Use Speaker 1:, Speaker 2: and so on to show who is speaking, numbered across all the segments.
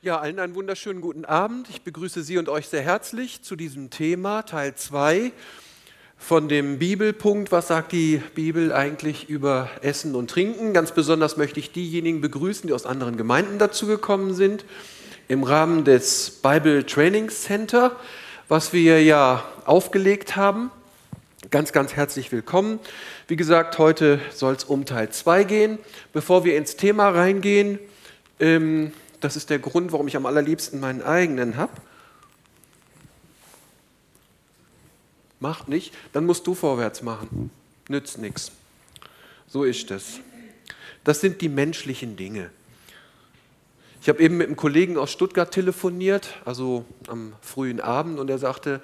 Speaker 1: Ja, allen einen wunderschönen guten Abend. Ich begrüße Sie und euch sehr herzlich zu diesem Thema, Teil 2 von dem Bibelpunkt. Was sagt die Bibel eigentlich über Essen und Trinken? Ganz besonders möchte ich diejenigen begrüßen, die aus anderen Gemeinden dazu gekommen sind, im Rahmen des Bible Training Center, was wir ja aufgelegt haben. Ganz, ganz herzlich willkommen. Wie gesagt, heute soll es um Teil 2 gehen. Bevor wir ins Thema reingehen, ähm, das ist der Grund, warum ich am allerliebsten meinen eigenen habe. Macht nicht, dann musst du vorwärts machen. Nützt nichts. So ist es. Das sind die menschlichen Dinge. Ich habe eben mit einem Kollegen aus Stuttgart telefoniert, also am frühen Abend, und er sagte,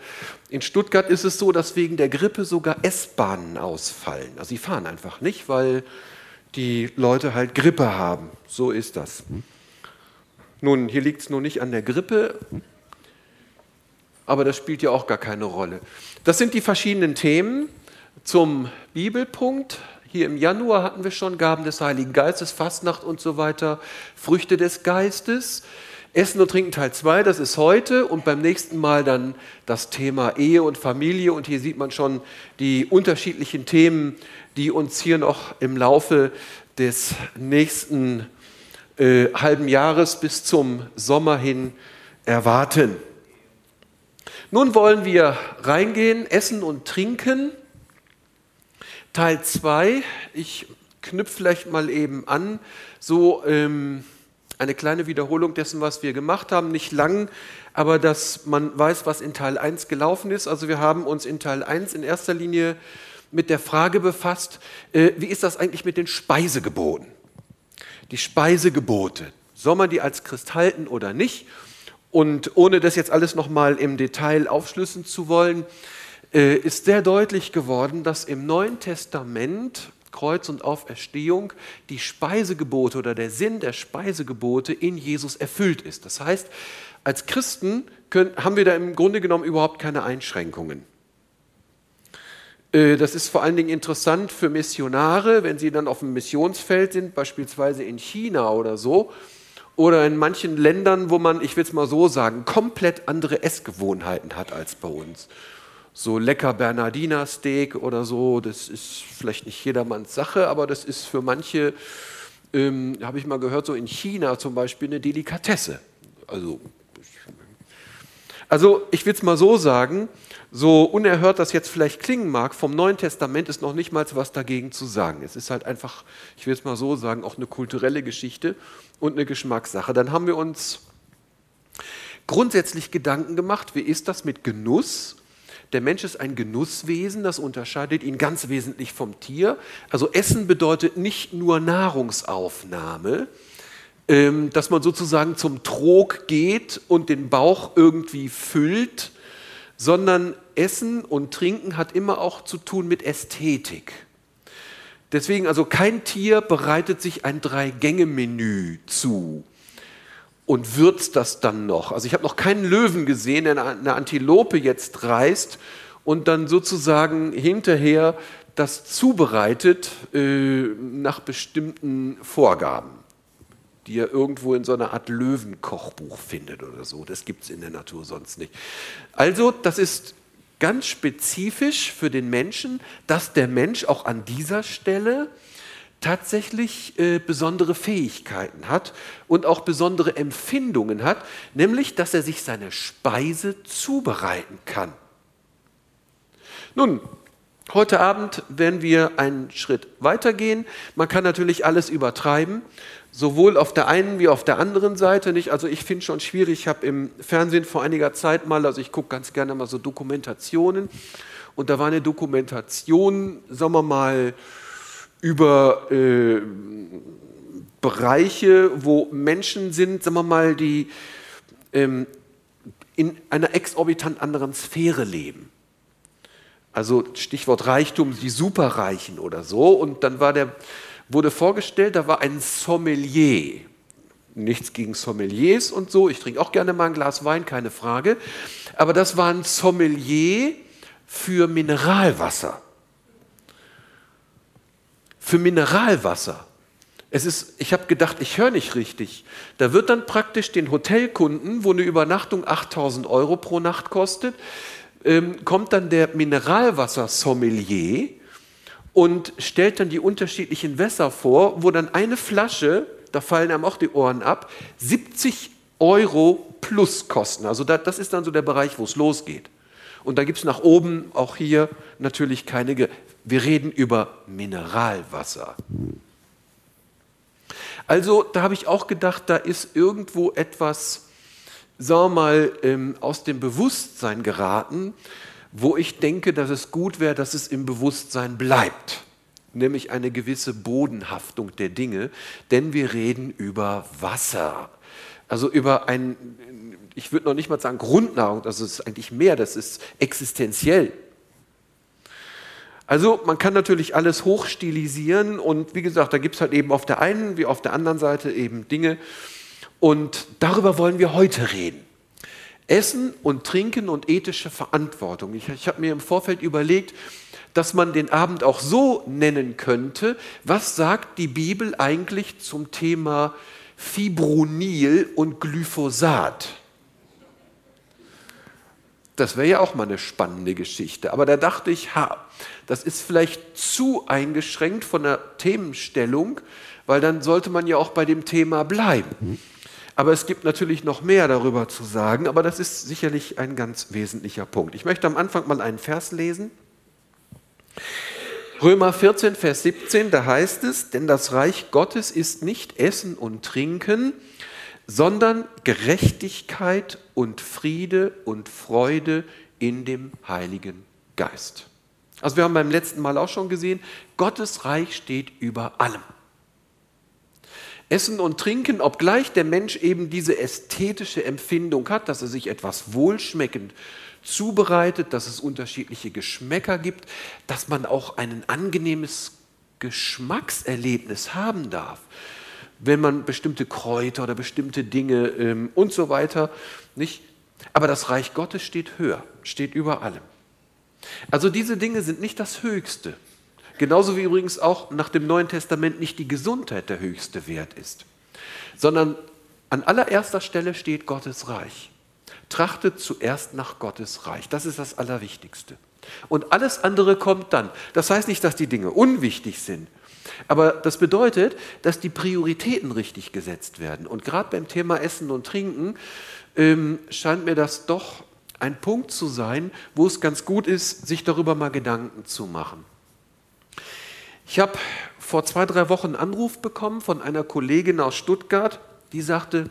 Speaker 1: in Stuttgart ist es so, dass wegen der Grippe sogar S-Bahnen ausfallen. Also sie fahren einfach nicht, weil die Leute halt Grippe haben. So ist das. Nun, hier liegt es nur nicht an der Grippe, aber das spielt ja auch gar keine Rolle. Das sind die verschiedenen Themen zum Bibelpunkt. Hier im Januar hatten wir schon Gaben des Heiligen Geistes, Fastnacht und so weiter, Früchte des Geistes. Essen und Trinken Teil 2, das ist heute und beim nächsten Mal dann das Thema Ehe und Familie. Und hier sieht man schon die unterschiedlichen Themen, die uns hier noch im Laufe des nächsten äh, halben Jahres bis zum Sommer hin erwarten. Nun wollen wir reingehen, essen und trinken. Teil 2, ich knüpfe vielleicht mal eben an, so ähm, eine kleine Wiederholung dessen, was wir gemacht haben, nicht lang, aber dass man weiß, was in Teil 1 gelaufen ist. Also wir haben uns in Teil 1 in erster Linie mit der Frage befasst, äh, wie ist das eigentlich mit den Speisegeboten? Die Speisegebote. Soll man die als Christ halten oder nicht? Und ohne das jetzt alles nochmal im Detail aufschlüssen zu wollen, äh, ist sehr deutlich geworden, dass im Neuen Testament Kreuz und Auferstehung die Speisegebote oder der Sinn der Speisegebote in Jesus erfüllt ist. Das heißt, als Christen können, haben wir da im Grunde genommen überhaupt keine Einschränkungen. Äh, das ist vor allen Dingen interessant für Missionare, wenn sie dann auf dem Missionsfeld sind, beispielsweise in China oder so, oder in manchen Ländern, wo man, ich will es mal so sagen, komplett andere Essgewohnheiten hat als bei uns. So lecker Bernardiner Steak oder so, das ist vielleicht nicht jedermanns Sache, aber das ist für manche, ähm, habe ich mal gehört, so in China zum Beispiel eine Delikatesse. Also, also ich will es mal so sagen, so unerhört das jetzt vielleicht klingen mag, vom Neuen Testament ist noch nicht mal was dagegen zu sagen. Es ist halt einfach, ich will es mal so sagen, auch eine kulturelle Geschichte und eine Geschmackssache. Dann haben wir uns grundsätzlich Gedanken gemacht, wie ist das mit Genuss? Der Mensch ist ein Genusswesen, das unterscheidet ihn ganz wesentlich vom Tier. Also Essen bedeutet nicht nur Nahrungsaufnahme, ähm, dass man sozusagen zum Trog geht und den Bauch irgendwie füllt, sondern Essen und Trinken hat immer auch zu tun mit Ästhetik. Deswegen also kein Tier bereitet sich ein Drei-Gänge-Menü zu und würzt das dann noch. Also ich habe noch keinen Löwen gesehen, der eine Antilope jetzt reißt und dann sozusagen hinterher das zubereitet äh, nach bestimmten Vorgaben die er irgendwo in so einer Art Löwenkochbuch findet oder so. Das gibt es in der Natur sonst nicht. Also, das ist ganz spezifisch für den Menschen, dass der Mensch auch an dieser Stelle tatsächlich äh, besondere Fähigkeiten hat und auch besondere Empfindungen hat, nämlich dass er sich seine Speise zubereiten kann. Nun, heute Abend werden wir einen Schritt weitergehen. Man kann natürlich alles übertreiben sowohl auf der einen wie auf der anderen Seite nicht. Also ich finde schon schwierig, ich habe im Fernsehen vor einiger Zeit mal, also ich gucke ganz gerne mal so Dokumentationen und da war eine Dokumentation, sagen wir mal, über äh, Bereiche, wo Menschen sind, sagen wir mal, die ähm, in einer exorbitant anderen Sphäre leben. Also Stichwort Reichtum, die Superreichen oder so. Und dann war der wurde vorgestellt, da war ein Sommelier. Nichts gegen Sommeliers und so. Ich trinke auch gerne mal ein Glas Wein, keine Frage. Aber das war ein Sommelier für Mineralwasser. Für Mineralwasser. es ist, ich habe gedacht, ich höre nicht richtig. Da wird dann praktisch den Hotelkunden, wo eine Übernachtung 8000 Euro pro Nacht kostet, ähm, kommt dann der Mineralwassersommelier und stellt dann die unterschiedlichen Wässer vor, wo dann eine Flasche, da fallen einem auch die Ohren ab, 70 Euro plus kosten. Also das ist dann so der Bereich, wo es losgeht. Und da gibt es nach oben auch hier natürlich keine. Ge Wir reden über Mineralwasser. Also da habe ich auch gedacht, da ist irgendwo etwas, sagen wir mal, ähm, aus dem Bewusstsein geraten, wo ich denke, dass es gut wäre, dass es im Bewusstsein bleibt. Nämlich eine gewisse Bodenhaftung der Dinge, denn wir reden über Wasser. Also über ein, ich würde noch nicht mal sagen Grundnahrung, das ist eigentlich mehr, das ist existenziell. Also man kann natürlich alles hochstilisieren und wie gesagt, da gibt es halt eben auf der einen wie auf der anderen Seite eben Dinge und darüber wollen wir heute reden. Essen und Trinken und ethische Verantwortung. Ich, ich habe mir im Vorfeld überlegt, dass man den Abend auch so nennen könnte, was sagt die Bibel eigentlich zum Thema Fibronil und Glyphosat? Das wäre ja auch mal eine spannende Geschichte. Aber da dachte ich, ha, das ist vielleicht zu eingeschränkt von der Themenstellung, weil dann sollte man ja auch bei dem Thema bleiben. Aber es gibt natürlich noch mehr darüber zu sagen, aber das ist sicherlich ein ganz wesentlicher Punkt. Ich möchte am Anfang mal einen Vers lesen. Römer 14, Vers 17, da heißt es, denn das Reich Gottes ist nicht Essen und Trinken, sondern Gerechtigkeit und Friede und Freude in dem Heiligen Geist. Also wir haben beim letzten Mal auch schon gesehen, Gottes Reich steht über allem. Essen und Trinken, obgleich der Mensch eben diese ästhetische Empfindung hat, dass er sich etwas wohlschmeckend zubereitet, dass es unterschiedliche Geschmäcker gibt, dass man auch ein angenehmes Geschmackserlebnis haben darf wenn man bestimmte Kräuter oder bestimmte Dinge ähm, und so weiter nicht. Aber das Reich Gottes steht höher, steht über allem. Also diese Dinge sind nicht das Höchste. Genauso wie übrigens auch nach dem Neuen Testament nicht die Gesundheit der höchste Wert ist, sondern an allererster Stelle steht Gottes Reich. Trachtet zuerst nach Gottes Reich. Das ist das Allerwichtigste. Und alles andere kommt dann. Das heißt nicht, dass die Dinge unwichtig sind, aber das bedeutet, dass die Prioritäten richtig gesetzt werden. Und gerade beim Thema Essen und Trinken ähm, scheint mir das doch ein Punkt zu sein, wo es ganz gut ist, sich darüber mal Gedanken zu machen. Ich habe vor zwei, drei Wochen einen Anruf bekommen von einer Kollegin aus Stuttgart, die sagte,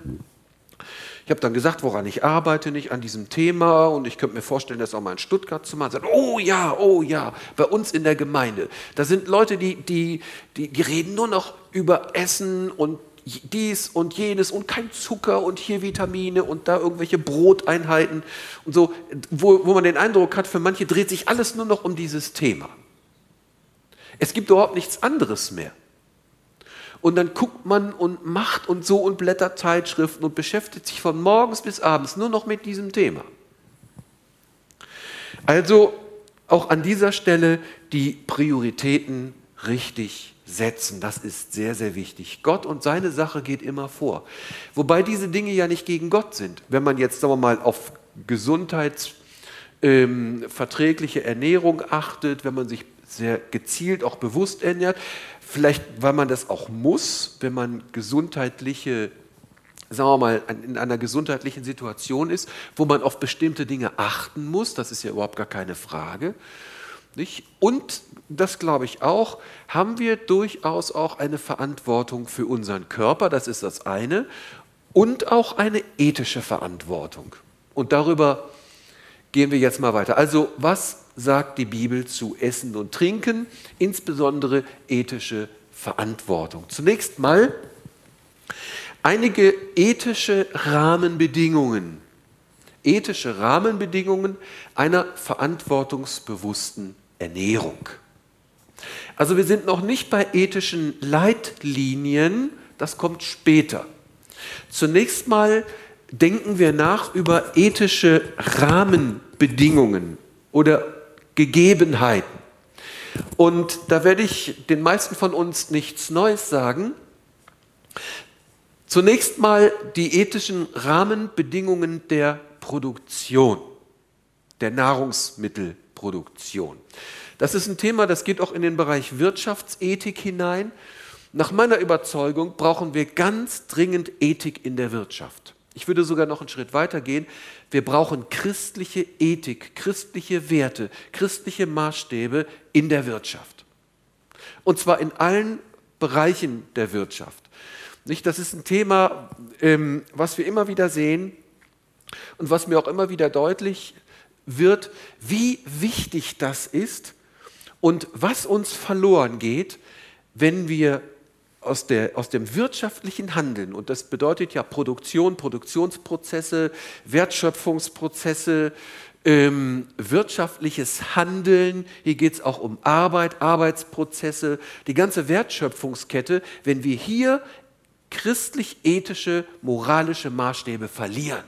Speaker 1: ich habe dann gesagt, woran ich arbeite, nicht an diesem Thema und ich könnte mir vorstellen, das auch mal in Stuttgart zu machen. Sagt, oh ja, oh ja, bei uns in der Gemeinde. Da sind Leute, die, die, die, die reden nur noch über Essen und dies und jenes und kein Zucker und hier Vitamine und da irgendwelche Broteinheiten und so, wo, wo man den Eindruck hat, für manche dreht sich alles nur noch um dieses Thema. Es gibt überhaupt nichts anderes mehr. Und dann guckt man und macht und so und blättert Zeitschriften und beschäftigt sich von morgens bis abends nur noch mit diesem Thema. Also auch an dieser Stelle die Prioritäten richtig setzen. Das ist sehr, sehr wichtig. Gott und seine Sache geht immer vor. Wobei diese Dinge ja nicht gegen Gott sind. Wenn man jetzt, sagen wir mal, auf gesundheitsverträgliche ähm, Ernährung achtet, wenn man sich sehr gezielt auch bewusst ernährt, Vielleicht, weil man das auch muss, wenn man gesundheitliche, sagen wir mal, in einer gesundheitlichen Situation ist, wo man auf bestimmte Dinge achten muss. Das ist ja überhaupt gar keine Frage. Nicht? Und das glaube ich auch, haben wir durchaus auch eine Verantwortung für unseren Körper, das ist das eine, und auch eine ethische Verantwortung. Und darüber gehen wir jetzt mal weiter. Also was sagt die Bibel zu Essen und Trinken, insbesondere ethische Verantwortung. Zunächst mal einige ethische Rahmenbedingungen, ethische Rahmenbedingungen einer verantwortungsbewussten Ernährung. Also wir sind noch nicht bei ethischen Leitlinien, das kommt später. Zunächst mal denken wir nach über ethische Rahmenbedingungen oder Gegebenheiten. Und da werde ich den meisten von uns nichts Neues sagen. Zunächst mal die ethischen Rahmenbedingungen der Produktion, der Nahrungsmittelproduktion. Das ist ein Thema, das geht auch in den Bereich Wirtschaftsethik hinein. Nach meiner Überzeugung brauchen wir ganz dringend Ethik in der Wirtschaft. Ich würde sogar noch einen Schritt weiter gehen. Wir brauchen christliche Ethik, christliche Werte, christliche Maßstäbe in der Wirtschaft. Und zwar in allen Bereichen der Wirtschaft. Nicht, das ist ein Thema, ähm, was wir immer wieder sehen und was mir auch immer wieder deutlich wird, wie wichtig das ist und was uns verloren geht, wenn wir aus, der, aus dem wirtschaftlichen Handeln, und das bedeutet ja Produktion, Produktionsprozesse, Wertschöpfungsprozesse, ähm, wirtschaftliches Handeln, hier geht es auch um Arbeit, Arbeitsprozesse, die ganze Wertschöpfungskette, wenn wir hier christlich-ethische, moralische Maßstäbe verlieren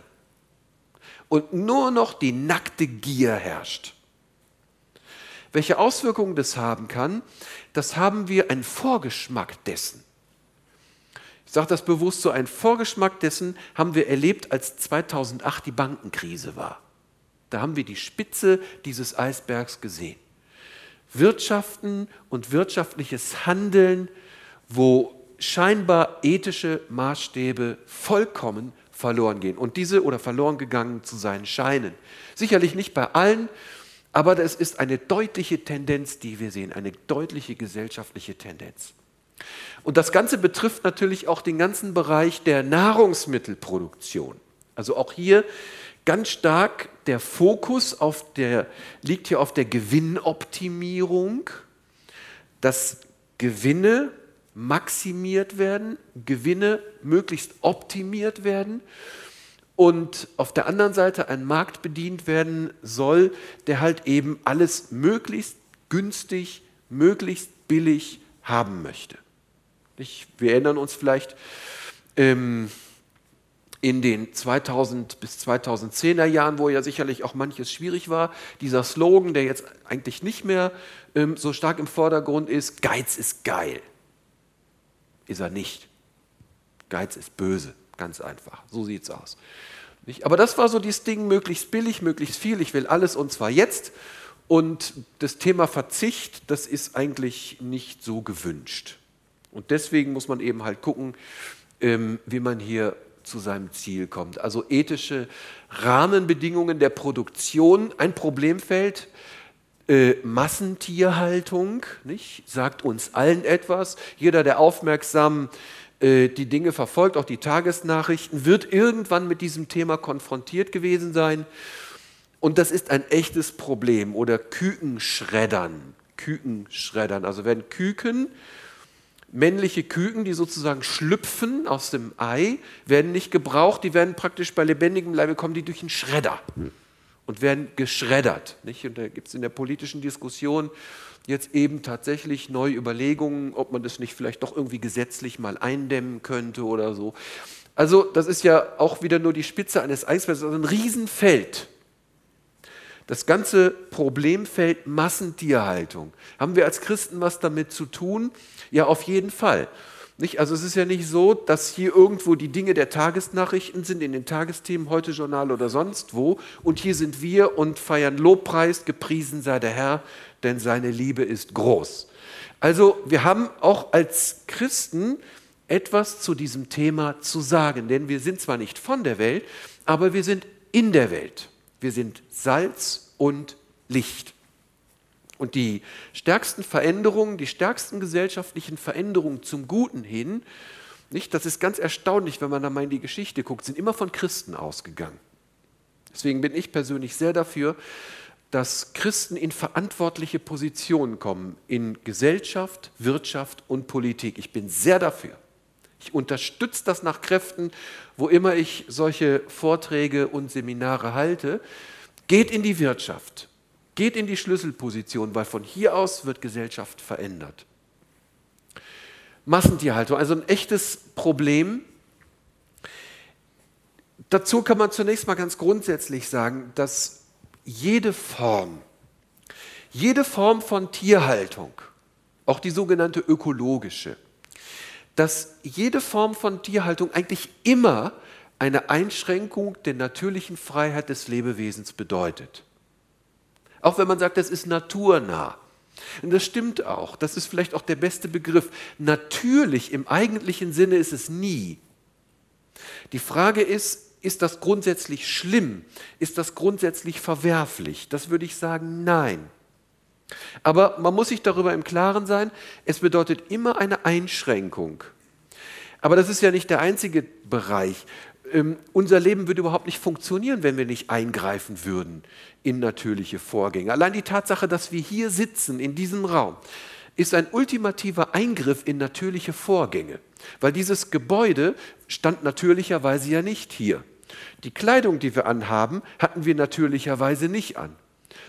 Speaker 1: und nur noch die nackte Gier herrscht. Welche Auswirkungen das haben kann, das haben wir einen Vorgeschmack dessen. Sage das bewusst so, ein Vorgeschmack dessen haben wir erlebt, als 2008 die Bankenkrise war. Da haben wir die Spitze dieses Eisbergs gesehen. Wirtschaften und wirtschaftliches Handeln, wo scheinbar ethische Maßstäbe vollkommen verloren gehen und diese oder verloren gegangen zu sein scheinen. Sicherlich nicht bei allen, aber es ist eine deutliche Tendenz, die wir sehen, eine deutliche gesellschaftliche Tendenz. Und das Ganze betrifft natürlich auch den ganzen Bereich der Nahrungsmittelproduktion. Also auch hier ganz stark der Fokus auf der, liegt hier auf der Gewinnoptimierung, dass Gewinne maximiert werden, Gewinne möglichst optimiert werden und auf der anderen Seite ein Markt bedient werden soll, der halt eben alles möglichst günstig, möglichst billig haben möchte. Wir erinnern uns vielleicht ähm, in den 2000 bis 2010er Jahren, wo ja sicherlich auch manches schwierig war, dieser Slogan, der jetzt eigentlich nicht mehr ähm, so stark im Vordergrund ist, Geiz ist geil. Ist er nicht. Geiz ist böse, ganz einfach. So sieht es aus. Nicht? Aber das war so dieses Ding, möglichst billig, möglichst viel, ich will alles und zwar jetzt. Und das Thema Verzicht, das ist eigentlich nicht so gewünscht. Und deswegen muss man eben halt gucken, ähm, wie man hier zu seinem Ziel kommt. Also ethische Rahmenbedingungen der Produktion, ein Problemfeld, äh, Massentierhaltung, nicht? sagt uns allen etwas. Jeder, der aufmerksam äh, die Dinge verfolgt, auch die Tagesnachrichten, wird irgendwann mit diesem Thema konfrontiert gewesen sein. Und das ist ein echtes Problem. Oder Kükenschreddern. Kükenschreddern. Also wenn Küken männliche Küken, die sozusagen schlüpfen aus dem Ei, werden nicht gebraucht, die werden praktisch bei lebendigem Leibe, kommen die durch einen Schredder und werden geschreddert. Nicht? Und da gibt es in der politischen Diskussion jetzt eben tatsächlich neue Überlegungen, ob man das nicht vielleicht doch irgendwie gesetzlich mal eindämmen könnte oder so. Also das ist ja auch wieder nur die Spitze eines Eisbergs, also ein Riesenfeld. Das ganze Problemfeld Massentierhaltung. Haben wir als Christen was damit zu tun? Ja, auf jeden Fall. Nicht? Also es ist ja nicht so, dass hier irgendwo die Dinge der Tagesnachrichten sind, in den Tagesthemen, heute Journal oder sonst wo. Und hier sind wir und feiern Lobpreis, gepriesen sei der Herr, denn seine Liebe ist groß. Also wir haben auch als Christen etwas zu diesem Thema zu sagen, denn wir sind zwar nicht von der Welt, aber wir sind in der Welt. Wir sind Salz und Licht. Und die stärksten Veränderungen, die stärksten gesellschaftlichen Veränderungen zum Guten hin, nicht, das ist ganz erstaunlich, wenn man da mal in die Geschichte guckt, sind immer von Christen ausgegangen. Deswegen bin ich persönlich sehr dafür, dass Christen in verantwortliche Positionen kommen in Gesellschaft, Wirtschaft und Politik. Ich bin sehr dafür. Ich unterstütze das nach Kräften, wo immer ich solche Vorträge und Seminare halte. Geht in die Wirtschaft, geht in die Schlüsselposition, weil von hier aus wird Gesellschaft verändert. Massentierhaltung, also ein echtes Problem. Dazu kann man zunächst mal ganz grundsätzlich sagen, dass jede Form, jede Form von Tierhaltung, auch die sogenannte ökologische, dass jede Form von Tierhaltung eigentlich immer eine Einschränkung der natürlichen Freiheit des Lebewesens bedeutet. Auch wenn man sagt, das ist naturnah. Und das stimmt auch. Das ist vielleicht auch der beste Begriff. Natürlich im eigentlichen Sinne ist es nie. Die Frage ist, ist das grundsätzlich schlimm? Ist das grundsätzlich verwerflich? Das würde ich sagen, nein. Aber man muss sich darüber im Klaren sein, es bedeutet immer eine Einschränkung. Aber das ist ja nicht der einzige Bereich. Ähm, unser Leben würde überhaupt nicht funktionieren, wenn wir nicht eingreifen würden in natürliche Vorgänge. Allein die Tatsache, dass wir hier sitzen, in diesem Raum, ist ein ultimativer Eingriff in natürliche Vorgänge, weil dieses Gebäude stand natürlicherweise ja nicht hier. Die Kleidung, die wir anhaben, hatten wir natürlicherweise nicht an,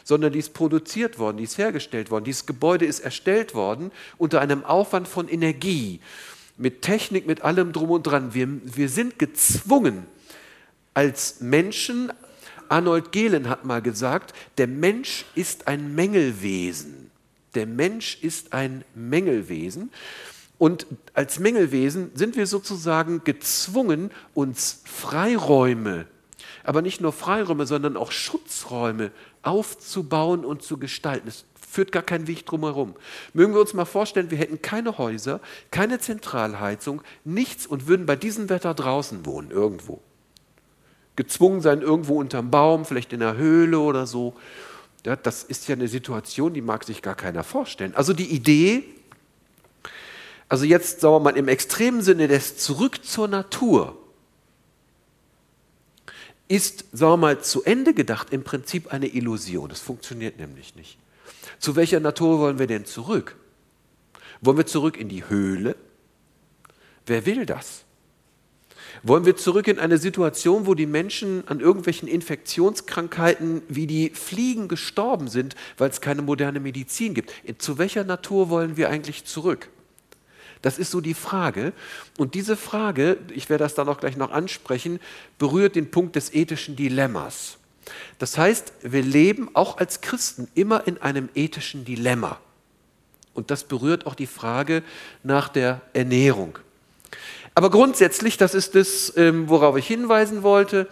Speaker 1: sondern die ist produziert worden, die ist hergestellt worden. Dieses Gebäude ist erstellt worden unter einem Aufwand von Energie, mit Technik, mit allem drum und dran. Wir, wir sind gezwungen, als Menschen, Arnold Gehlen hat mal gesagt, der Mensch ist ein Mängelwesen. Der Mensch ist ein Mängelwesen. Und als Mängelwesen sind wir sozusagen gezwungen, uns Freiräume, aber nicht nur Freiräume, sondern auch Schutzräume aufzubauen und zu gestalten. Es führt gar kein Weg drumherum. Mögen wir uns mal vorstellen, wir hätten keine Häuser, keine Zentralheizung, nichts und würden bei diesem Wetter draußen wohnen, irgendwo. Gezwungen sein, irgendwo unterm Baum, vielleicht in einer Höhle oder so. Ja, das ist ja eine Situation, die mag sich gar keiner vorstellen. Also die Idee, also jetzt, sagen wir mal, im extremen Sinne des Zurück zur Natur, ist, sagen wir mal, zu Ende gedacht im Prinzip eine Illusion. Das funktioniert nämlich nicht. Zu welcher Natur wollen wir denn zurück? Wollen wir zurück in die Höhle? Wer will das? Wollen wir zurück in eine Situation, wo die Menschen an irgendwelchen Infektionskrankheiten wie die Fliegen gestorben sind, weil es keine moderne Medizin gibt? Zu welcher Natur wollen wir eigentlich zurück? Das ist so die Frage. Und diese Frage, ich werde das dann auch gleich noch ansprechen, berührt den Punkt des ethischen Dilemmas. Das heißt, wir leben auch als Christen immer in einem ethischen Dilemma. Und das berührt auch die Frage nach der Ernährung. Aber grundsätzlich, das ist das, ähm, worauf ich hinweisen wollte,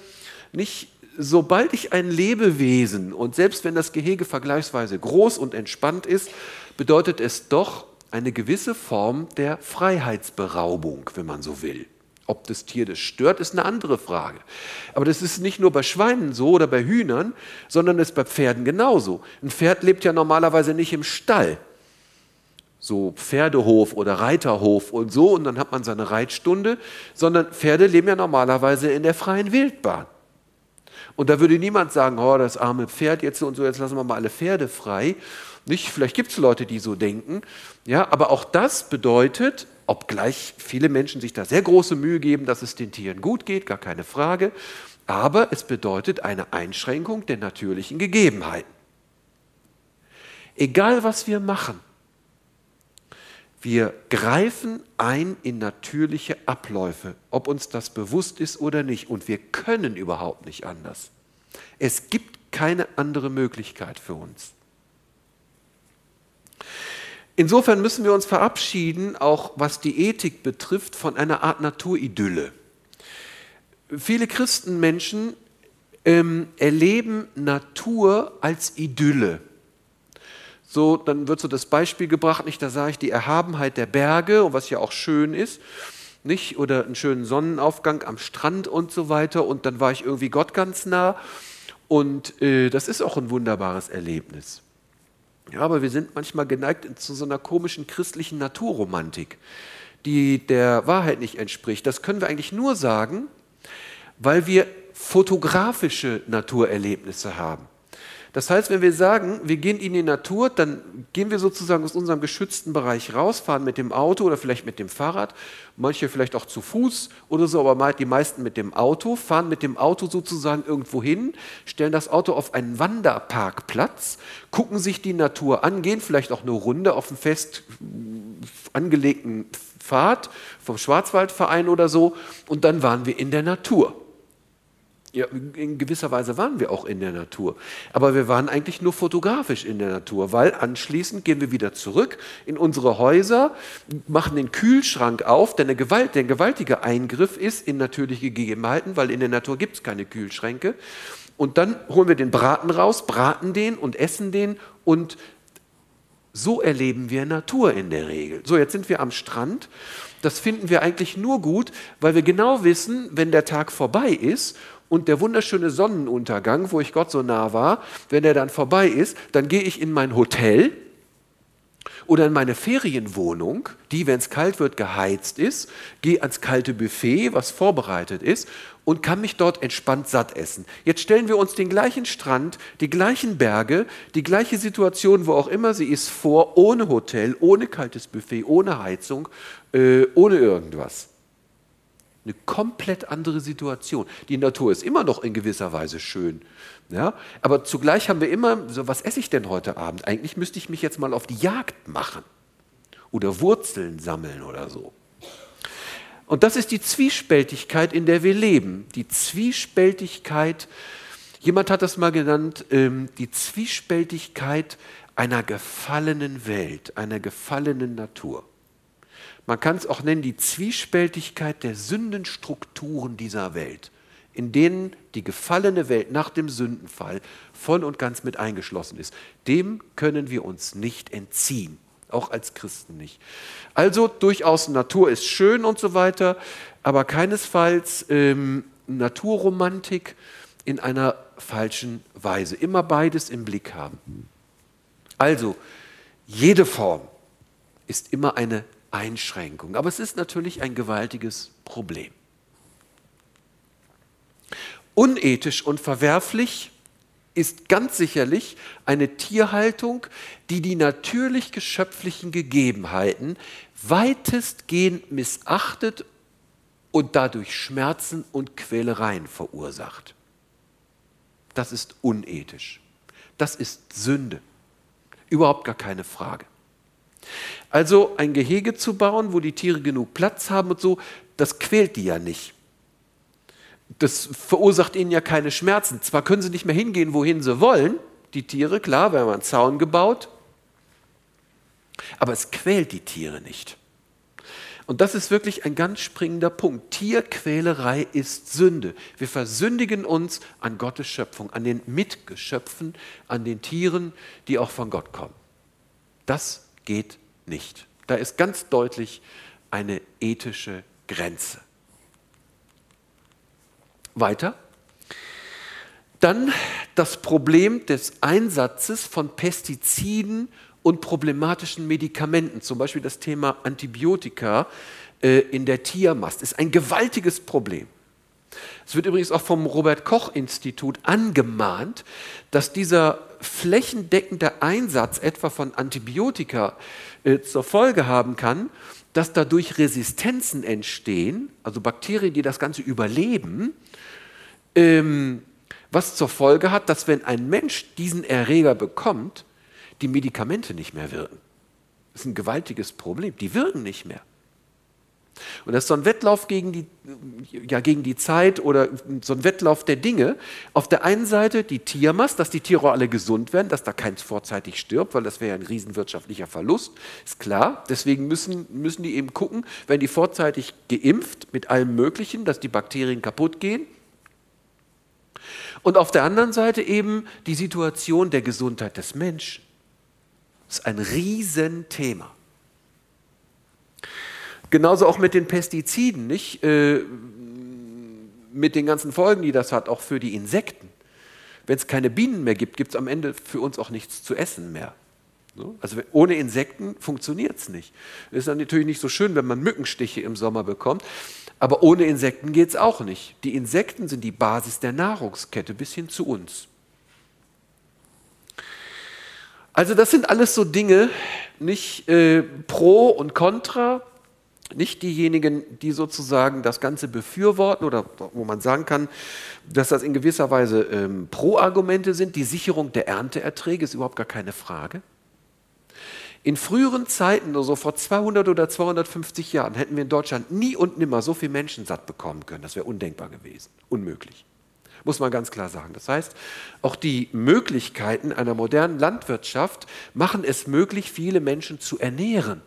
Speaker 1: nicht sobald ich ein Lebewesen und selbst wenn das Gehege vergleichsweise groß und entspannt ist, bedeutet es doch eine gewisse Form der Freiheitsberaubung, wenn man so will. Ob das Tier das stört, ist eine andere Frage. Aber das ist nicht nur bei Schweinen so oder bei Hühnern, sondern ist bei Pferden genauso. Ein Pferd lebt ja normalerweise nicht im Stall. So Pferdehof oder Reiterhof und so, und dann hat man seine Reitstunde, sondern Pferde leben ja normalerweise in der freien Wildbahn. Und da würde niemand sagen, oh, das arme Pferd jetzt und so, jetzt lassen wir mal alle Pferde frei. Nicht? Vielleicht gibt es Leute, die so denken. Ja, aber auch das bedeutet, obgleich viele Menschen sich da sehr große Mühe geben, dass es den Tieren gut geht, gar keine Frage. Aber es bedeutet eine Einschränkung der natürlichen Gegebenheiten. Egal was wir machen, wir greifen ein in natürliche Abläufe, ob uns das bewusst ist oder nicht. Und wir können überhaupt nicht anders. Es gibt keine andere Möglichkeit für uns. Insofern müssen wir uns verabschieden, auch was die Ethik betrifft, von einer Art Naturidylle. Viele Christenmenschen ähm, erleben Natur als Idylle. So, dann wird so das Beispiel gebracht, nicht, da sage ich die Erhabenheit der Berge, was ja auch schön ist, nicht, oder einen schönen Sonnenaufgang am Strand und so weiter, und dann war ich irgendwie Gott ganz nah, und äh, das ist auch ein wunderbares Erlebnis. Ja, aber wir sind manchmal geneigt zu so einer komischen christlichen Naturromantik, die der Wahrheit nicht entspricht. Das können wir eigentlich nur sagen, weil wir fotografische Naturerlebnisse haben. Das heißt, wenn wir sagen, wir gehen in die Natur, dann gehen wir sozusagen aus unserem geschützten Bereich raus, fahren mit dem Auto oder vielleicht mit dem Fahrrad, manche vielleicht auch zu Fuß oder so, aber die meisten mit dem Auto, fahren mit dem Auto sozusagen irgendwo hin, stellen das Auto auf einen Wanderparkplatz, gucken sich die Natur an, gehen vielleicht auch eine Runde auf einem fest angelegten Pfad vom Schwarzwaldverein oder so und dann waren wir in der Natur. Ja, in gewisser Weise waren wir auch in der Natur. Aber wir waren eigentlich nur fotografisch in der Natur, weil anschließend gehen wir wieder zurück in unsere Häuser, machen den Kühlschrank auf, denn der, Gewalt, der gewaltige Eingriff ist in natürliche Gegebenheiten, weil in der Natur gibt es keine Kühlschränke. Und dann holen wir den Braten raus, braten den und essen den und so erleben wir Natur in der Regel. So, jetzt sind wir am Strand. Das finden wir eigentlich nur gut, weil wir genau wissen, wenn der Tag vorbei ist und der wunderschöne Sonnenuntergang, wo ich Gott so nah war, wenn er dann vorbei ist, dann gehe ich in mein Hotel oder in meine Ferienwohnung, die, wenn es kalt wird, geheizt ist, gehe ans kalte Buffet, was vorbereitet ist, und kann mich dort entspannt satt essen. Jetzt stellen wir uns den gleichen Strand, die gleichen Berge, die gleiche Situation, wo auch immer sie ist, vor, ohne Hotel, ohne kaltes Buffet, ohne Heizung, äh, ohne irgendwas. Eine komplett andere Situation. Die Natur ist immer noch in gewisser Weise schön. Ja? Aber zugleich haben wir immer, so was esse ich denn heute Abend? Eigentlich müsste ich mich jetzt mal auf die Jagd machen oder Wurzeln sammeln oder so. Und das ist die Zwiespältigkeit, in der wir leben. Die Zwiespältigkeit, jemand hat das mal genannt, ähm, die Zwiespältigkeit einer gefallenen Welt, einer gefallenen Natur. Man kann es auch nennen die Zwiespältigkeit der Sündenstrukturen dieser Welt, in denen die gefallene Welt nach dem Sündenfall voll und ganz mit eingeschlossen ist. Dem können wir uns nicht entziehen, auch als Christen nicht. Also durchaus Natur ist schön und so weiter, aber keinesfalls ähm, Naturromantik in einer falschen Weise. Immer beides im Blick haben. Also, jede Form ist immer eine Einschränkung. Aber es ist natürlich ein gewaltiges Problem. Unethisch und verwerflich ist ganz sicherlich eine Tierhaltung, die die natürlich geschöpflichen Gegebenheiten weitestgehend missachtet und dadurch Schmerzen und Quälereien verursacht. Das ist unethisch. Das ist Sünde. Überhaupt gar keine Frage. Also ein Gehege zu bauen, wo die Tiere genug Platz haben und so, das quält die ja nicht. Das verursacht ihnen ja keine Schmerzen. Zwar können sie nicht mehr hingehen, wohin sie wollen, die Tiere, klar, wir haben einen Zaun gebaut, aber es quält die Tiere nicht. Und das ist wirklich ein ganz springender Punkt. Tierquälerei ist Sünde. Wir versündigen uns an Gottes Schöpfung, an den Mitgeschöpfen, an den Tieren, die auch von Gott kommen. Das geht nicht. Da ist ganz deutlich eine ethische Grenze. Weiter. Dann das Problem des Einsatzes von Pestiziden und problematischen Medikamenten, zum Beispiel das Thema Antibiotika äh, in der Tiermast, ist ein gewaltiges Problem. Es wird übrigens auch vom Robert Koch Institut angemahnt, dass dieser flächendeckende Einsatz etwa von Antibiotika äh, zur Folge haben kann, dass dadurch Resistenzen entstehen, also Bakterien, die das Ganze überleben, ähm, was zur Folge hat, dass wenn ein Mensch diesen Erreger bekommt, die Medikamente nicht mehr wirken. Das ist ein gewaltiges Problem. Die wirken nicht mehr. Und das ist so ein Wettlauf gegen die, ja, gegen die Zeit oder so ein Wettlauf der Dinge. Auf der einen Seite die Tiermast, dass die Tiere alle gesund werden, dass da keins vorzeitig stirbt, weil das wäre ja ein riesenwirtschaftlicher Verlust, ist klar. Deswegen müssen, müssen die eben gucken, wenn die vorzeitig geimpft mit allem Möglichen, dass die Bakterien kaputt gehen. Und auf der anderen Seite eben die Situation der Gesundheit des Menschen. Das ist ein Riesenthema. Genauso auch mit den Pestiziden, nicht? Äh, mit den ganzen Folgen, die das hat, auch für die Insekten. Wenn es keine Bienen mehr gibt, gibt es am Ende für uns auch nichts zu essen mehr. Also ohne Insekten funktioniert es nicht. Es ist dann natürlich nicht so schön, wenn man Mückenstiche im Sommer bekommt, aber ohne Insekten geht es auch nicht. Die Insekten sind die Basis der Nahrungskette bis hin zu uns. Also das sind alles so Dinge, nicht äh, pro und contra, nicht diejenigen, die sozusagen das Ganze befürworten oder wo man sagen kann, dass das in gewisser Weise ähm, Pro-Argumente sind. Die Sicherung der Ernteerträge ist überhaupt gar keine Frage. In früheren Zeiten, also vor 200 oder 250 Jahren, hätten wir in Deutschland nie und nimmer so viele Menschen satt bekommen können. Das wäre undenkbar gewesen, unmöglich. muss man ganz klar sagen. Das heißt, auch die Möglichkeiten einer modernen Landwirtschaft machen es möglich, viele Menschen zu ernähren.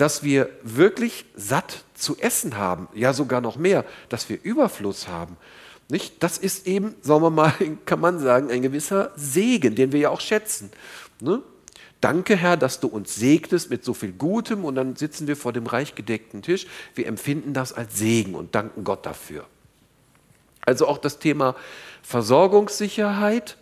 Speaker 1: Dass wir wirklich satt zu essen haben, ja sogar noch mehr, dass wir Überfluss haben. Nicht? Das ist eben, sagen wir mal, kann man sagen, ein gewisser Segen, den wir ja auch schätzen. Ne? Danke, Herr, dass du uns segnest mit so viel Gutem und dann sitzen wir vor dem reich gedeckten Tisch. Wir empfinden das als Segen und danken Gott dafür. Also auch das Thema Versorgungssicherheit.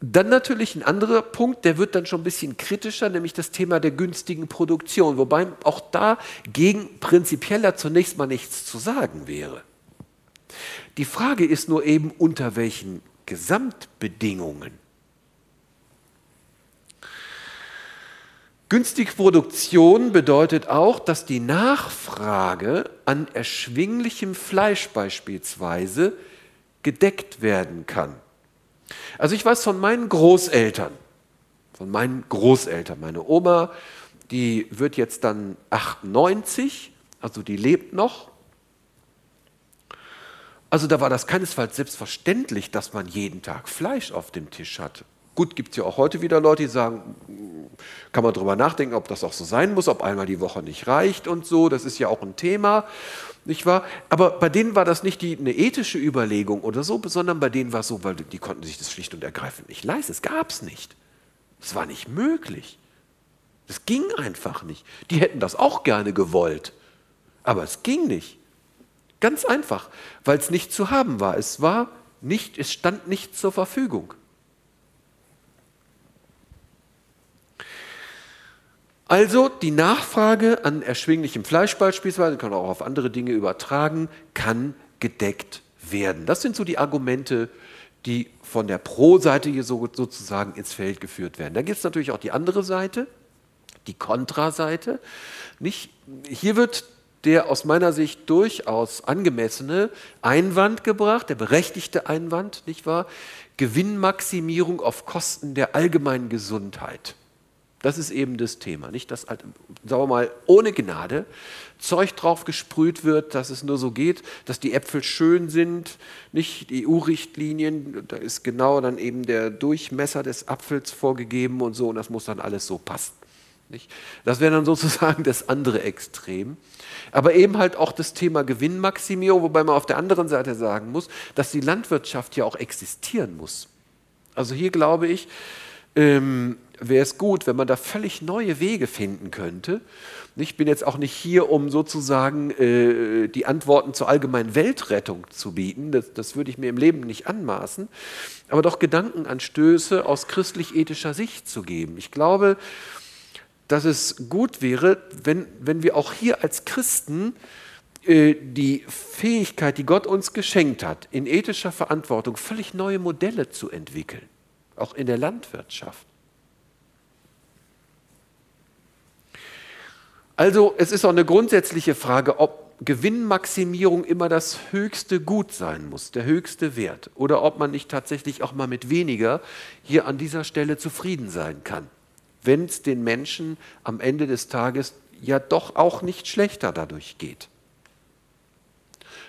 Speaker 1: Dann natürlich ein anderer Punkt, der wird dann schon ein bisschen kritischer, nämlich das Thema der günstigen Produktion, wobei auch da gegen prinzipieller zunächst mal nichts zu sagen wäre. Die Frage ist nur eben, unter welchen Gesamtbedingungen. Günstige Produktion bedeutet auch, dass die Nachfrage an erschwinglichem Fleisch beispielsweise gedeckt werden kann. Also ich weiß von meinen Großeltern, von meinen Großeltern, meine Oma, die wird jetzt dann 98, also die lebt noch. Also da war das keinesfalls selbstverständlich, dass man jeden Tag Fleisch auf dem Tisch hatte. Gut, gibt es ja auch heute wieder Leute, die sagen, kann man darüber nachdenken, ob das auch so sein muss, ob einmal die Woche nicht reicht und so. Das ist ja auch ein Thema, nicht wahr? Aber bei denen war das nicht die, eine ethische Überlegung oder so, sondern bei denen war es so, weil die konnten sich das schlicht und ergreifend nicht leisten. Es gab es nicht. Es war nicht möglich. Es ging einfach nicht. Die hätten das auch gerne gewollt, aber es ging nicht. Ganz einfach, weil es nicht zu haben war. Es war nicht, es stand nicht zur Verfügung. Also die Nachfrage an erschwinglichem Fleisch beispielsweise, kann auch auf andere Dinge übertragen, kann gedeckt werden. Das sind so die Argumente, die von der Pro-Seite hier so, sozusagen ins Feld geführt werden. Da gibt es natürlich auch die andere Seite, die Kontraseite. Nicht? Hier wird der aus meiner Sicht durchaus angemessene Einwand gebracht, der berechtigte Einwand, nicht wahr? Gewinnmaximierung auf Kosten der allgemeinen Gesundheit. Das ist eben das Thema. Nicht, dass, halt, sagen wir mal, ohne Gnade Zeug drauf gesprüht wird, dass es nur so geht, dass die Äpfel schön sind, nicht die EU-Richtlinien, da ist genau dann eben der Durchmesser des Apfels vorgegeben und so, und das muss dann alles so passen. Nicht? Das wäre dann sozusagen das andere Extrem. Aber eben halt auch das Thema Gewinnmaximierung, wobei man auf der anderen Seite sagen muss, dass die Landwirtschaft ja auch existieren muss. Also hier glaube ich, ähm, wäre es gut, wenn man da völlig neue Wege finden könnte. Ich bin jetzt auch nicht hier, um sozusagen äh, die Antworten zur allgemeinen Weltrettung zu bieten. Das, das würde ich mir im Leben nicht anmaßen. Aber doch Gedankenanstöße aus christlich-ethischer Sicht zu geben. Ich glaube, dass es gut wäre, wenn, wenn wir auch hier als Christen äh, die Fähigkeit, die Gott uns geschenkt hat, in ethischer Verantwortung völlig neue Modelle zu entwickeln auch in der Landwirtschaft. Also es ist auch eine grundsätzliche Frage, ob Gewinnmaximierung immer das höchste Gut sein muss, der höchste Wert, oder ob man nicht tatsächlich auch mal mit weniger hier an dieser Stelle zufrieden sein kann, wenn es den Menschen am Ende des Tages ja doch auch nicht schlechter dadurch geht.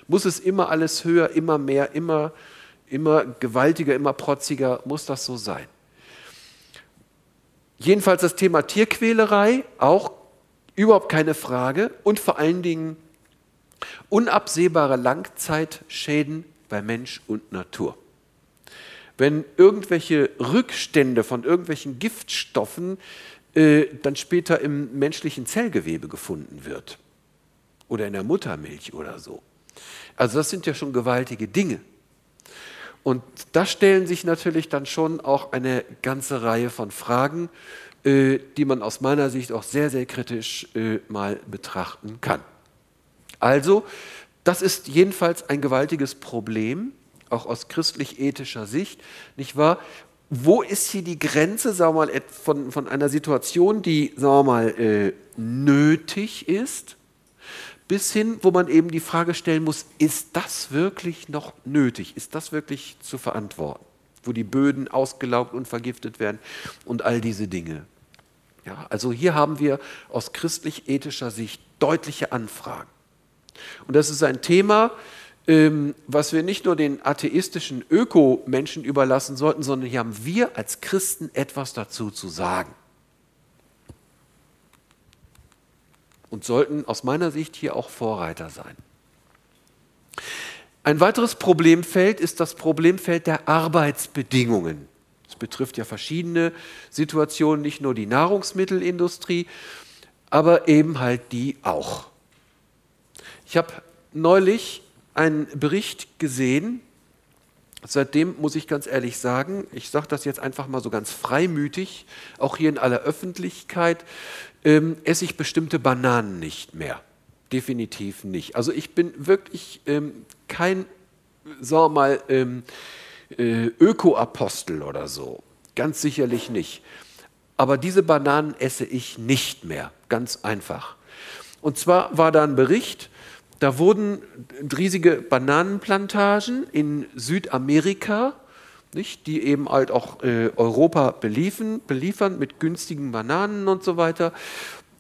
Speaker 1: Muss es immer alles höher, immer mehr, immer immer gewaltiger, immer protziger, muss das so sein. Jedenfalls das Thema Tierquälerei, auch überhaupt keine Frage und vor allen Dingen unabsehbare Langzeitschäden bei Mensch und Natur. Wenn irgendwelche Rückstände von irgendwelchen Giftstoffen äh, dann später im menschlichen Zellgewebe gefunden wird oder in der Muttermilch oder so. Also das sind ja schon gewaltige Dinge. Und da stellen sich natürlich dann schon auch eine ganze Reihe von Fragen, die man aus meiner Sicht auch sehr, sehr kritisch äh, mal betrachten kann. Also, das ist jedenfalls ein gewaltiges Problem, auch aus christlich-ethischer Sicht, nicht wahr? Wo ist hier die Grenze, sagen wir mal, von, von einer Situation, die, sagen wir mal, äh, nötig ist, bis hin, wo man eben die Frage stellen muss, ist das wirklich noch nötig? Ist das wirklich zu verantworten? Wo die Böden ausgelaugt und vergiftet werden und all diese Dinge. Ja, also hier haben wir aus christlich-ethischer Sicht deutliche Anfragen. Und das ist ein Thema, ähm, was wir nicht nur den atheistischen Öko-Menschen überlassen sollten, sondern hier haben wir als Christen etwas dazu zu sagen. Und sollten aus meiner Sicht hier auch Vorreiter sein. Ein weiteres Problemfeld ist das Problemfeld der Arbeitsbedingungen. Es betrifft ja verschiedene Situationen, nicht nur die Nahrungsmittelindustrie, aber eben halt die auch. Ich habe neulich einen Bericht gesehen, seitdem muss ich ganz ehrlich sagen, ich sage das jetzt einfach mal so ganz freimütig, auch hier in aller Öffentlichkeit, ähm, esse ich bestimmte Bananen nicht mehr. Definitiv nicht. Also ich bin wirklich ähm, kein, sagen wir mal, ähm, äh, Öko-Apostel oder so. Ganz sicherlich nicht. Aber diese Bananen esse ich nicht mehr. Ganz einfach. Und zwar war da ein Bericht, da wurden riesige Bananenplantagen in Südamerika, nicht, die eben halt auch äh, Europa beliefen, beliefern mit günstigen Bananen und so weiter.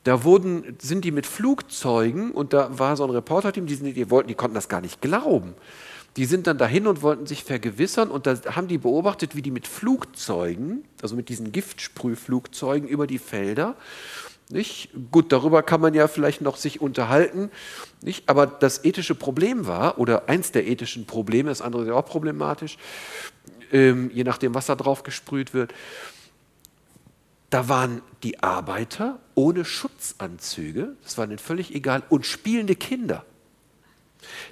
Speaker 1: Da wurden, sind die mit Flugzeugen und da war so ein Reporterteam, die, sind, die, wollten, die konnten das gar nicht glauben. Die sind dann dahin und wollten sich vergewissern und da haben die beobachtet, wie die mit Flugzeugen, also mit diesen Giftsprühflugzeugen über die Felder nicht? Gut, darüber kann man ja vielleicht noch sich unterhalten. Nicht? Aber das ethische Problem war, oder eins der ethischen Probleme, das andere ist auch problematisch, ähm, je nachdem, was da drauf gesprüht wird, da waren die Arbeiter ohne Schutzanzüge, das war ihnen völlig egal, und spielende Kinder.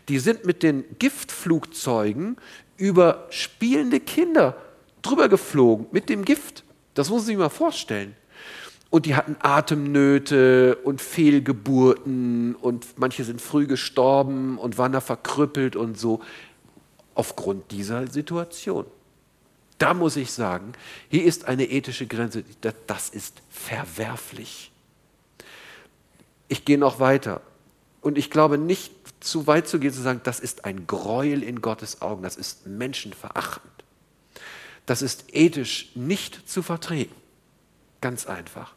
Speaker 1: Die sind mit den Giftflugzeugen über spielende Kinder drüber geflogen mit dem Gift. Das muss man sich mal vorstellen. Und die hatten Atemnöte und Fehlgeburten und manche sind früh gestorben und waren da verkrüppelt und so aufgrund dieser Situation. Da muss ich sagen, hier ist eine ethische Grenze, das ist verwerflich. Ich gehe noch weiter und ich glaube nicht zu weit zu gehen, zu sagen, das ist ein Gräuel in Gottes Augen, das ist menschenverachtend. Das ist ethisch nicht zu vertreten. Ganz einfach.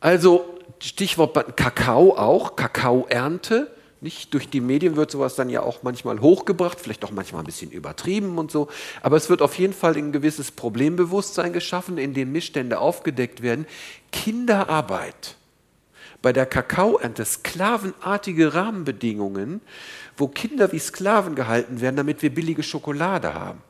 Speaker 1: Also Stichwort Kakao auch, Kakaoernte. Nicht durch die Medien wird sowas dann ja auch manchmal hochgebracht, vielleicht auch manchmal ein bisschen übertrieben und so. Aber es wird auf jeden Fall ein gewisses Problembewusstsein geschaffen, in dem Missstände aufgedeckt werden. Kinderarbeit bei der Kakaoernte, sklavenartige Rahmenbedingungen, wo Kinder wie Sklaven gehalten werden, damit wir billige Schokolade haben.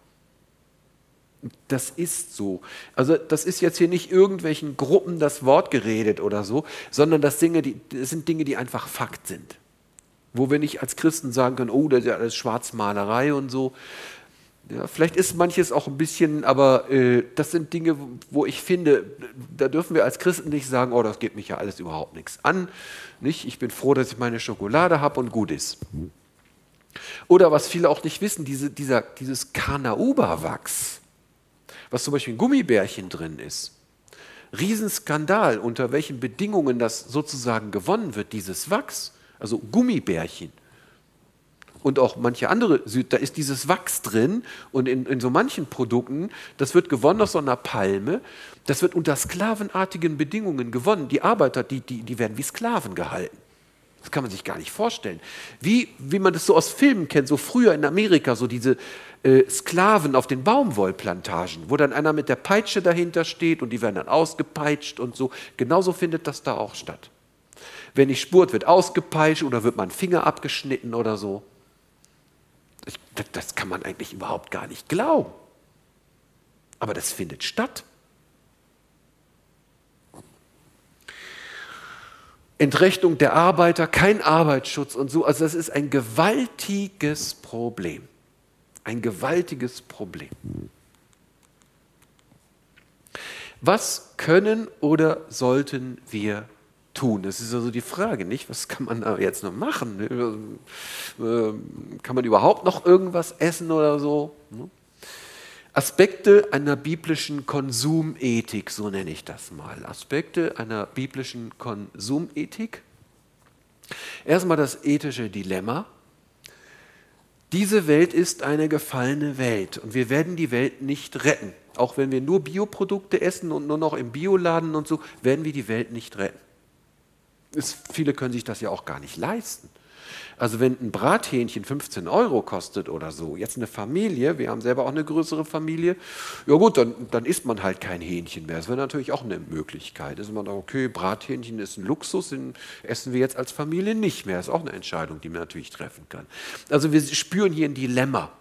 Speaker 1: Das ist so. Also das ist jetzt hier nicht irgendwelchen Gruppen das Wort geredet oder so, sondern das, Dinge, die, das sind Dinge, die einfach Fakt sind. Wo wir nicht als Christen sagen können, oh, das ist ja alles Schwarzmalerei und so. Ja, vielleicht ist manches auch ein bisschen, aber äh, das sind Dinge, wo ich finde, da dürfen wir als Christen nicht sagen, oh, das geht mich ja alles überhaupt nichts an. Nicht? Ich bin froh, dass ich meine Schokolade habe und gut ist. Oder was viele auch nicht wissen, diese, dieser, dieses Carnauba-Wachs was zum Beispiel in Gummibärchen drin ist. Riesenskandal, unter welchen Bedingungen das sozusagen gewonnen wird, dieses Wachs, also Gummibärchen. Und auch manche andere, da ist dieses Wachs drin und in, in so manchen Produkten, das wird gewonnen aus so einer Palme, das wird unter sklavenartigen Bedingungen gewonnen. Die Arbeiter, die, die, die werden wie Sklaven gehalten. Das kann man sich gar nicht vorstellen. Wie, wie man das so aus Filmen kennt, so früher in Amerika, so diese äh, Sklaven auf den Baumwollplantagen, wo dann einer mit der Peitsche dahinter steht und die werden dann ausgepeitscht und so. Genauso findet das da auch statt. Wenn nicht spurt, wird ausgepeitscht oder wird man Finger abgeschnitten oder so. Ich, das kann man eigentlich überhaupt gar nicht glauben. Aber das findet statt. Entrechtung der Arbeiter, kein Arbeitsschutz und so. Also das ist ein gewaltiges Problem. Ein gewaltiges Problem. Was können oder sollten wir tun? Das ist also die Frage, nicht? Was kann man da jetzt noch machen? Ähm, kann man überhaupt noch irgendwas essen oder so? Aspekte einer biblischen Konsumethik, so nenne ich das mal. Aspekte einer biblischen Konsumethik. Erstmal das ethische Dilemma. Diese Welt ist eine gefallene Welt und wir werden die Welt nicht retten. Auch wenn wir nur Bioprodukte essen und nur noch im Bioladen und so, werden wir die Welt nicht retten. Es, viele können sich das ja auch gar nicht leisten. Also wenn ein Brathähnchen 15 Euro kostet oder so, jetzt eine Familie, wir haben selber auch eine größere Familie, ja gut, dann, dann isst man halt kein Hähnchen mehr. Das wäre natürlich auch eine Möglichkeit. Da ist man okay, Brathähnchen ist ein Luxus, den essen wir jetzt als Familie nicht mehr. Das ist auch eine Entscheidung, die man natürlich treffen kann. Also wir spüren hier ein Dilemma.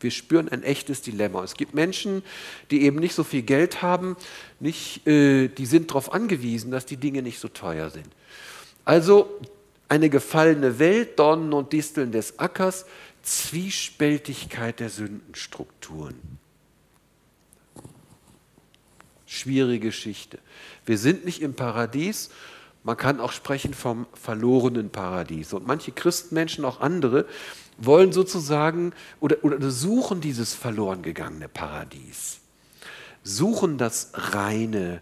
Speaker 1: Wir spüren ein echtes Dilemma. Es gibt Menschen, die eben nicht so viel Geld haben, nicht, äh, die sind darauf angewiesen, dass die Dinge nicht so teuer sind. Also eine gefallene Welt, Dornen und Disteln des Ackers, Zwiespältigkeit der Sündenstrukturen. Schwierige Geschichte. Wir sind nicht im Paradies, man kann auch sprechen vom verlorenen Paradies. Und manche Christenmenschen, auch andere, wollen sozusagen oder, oder suchen dieses verloren gegangene Paradies, suchen das Reine,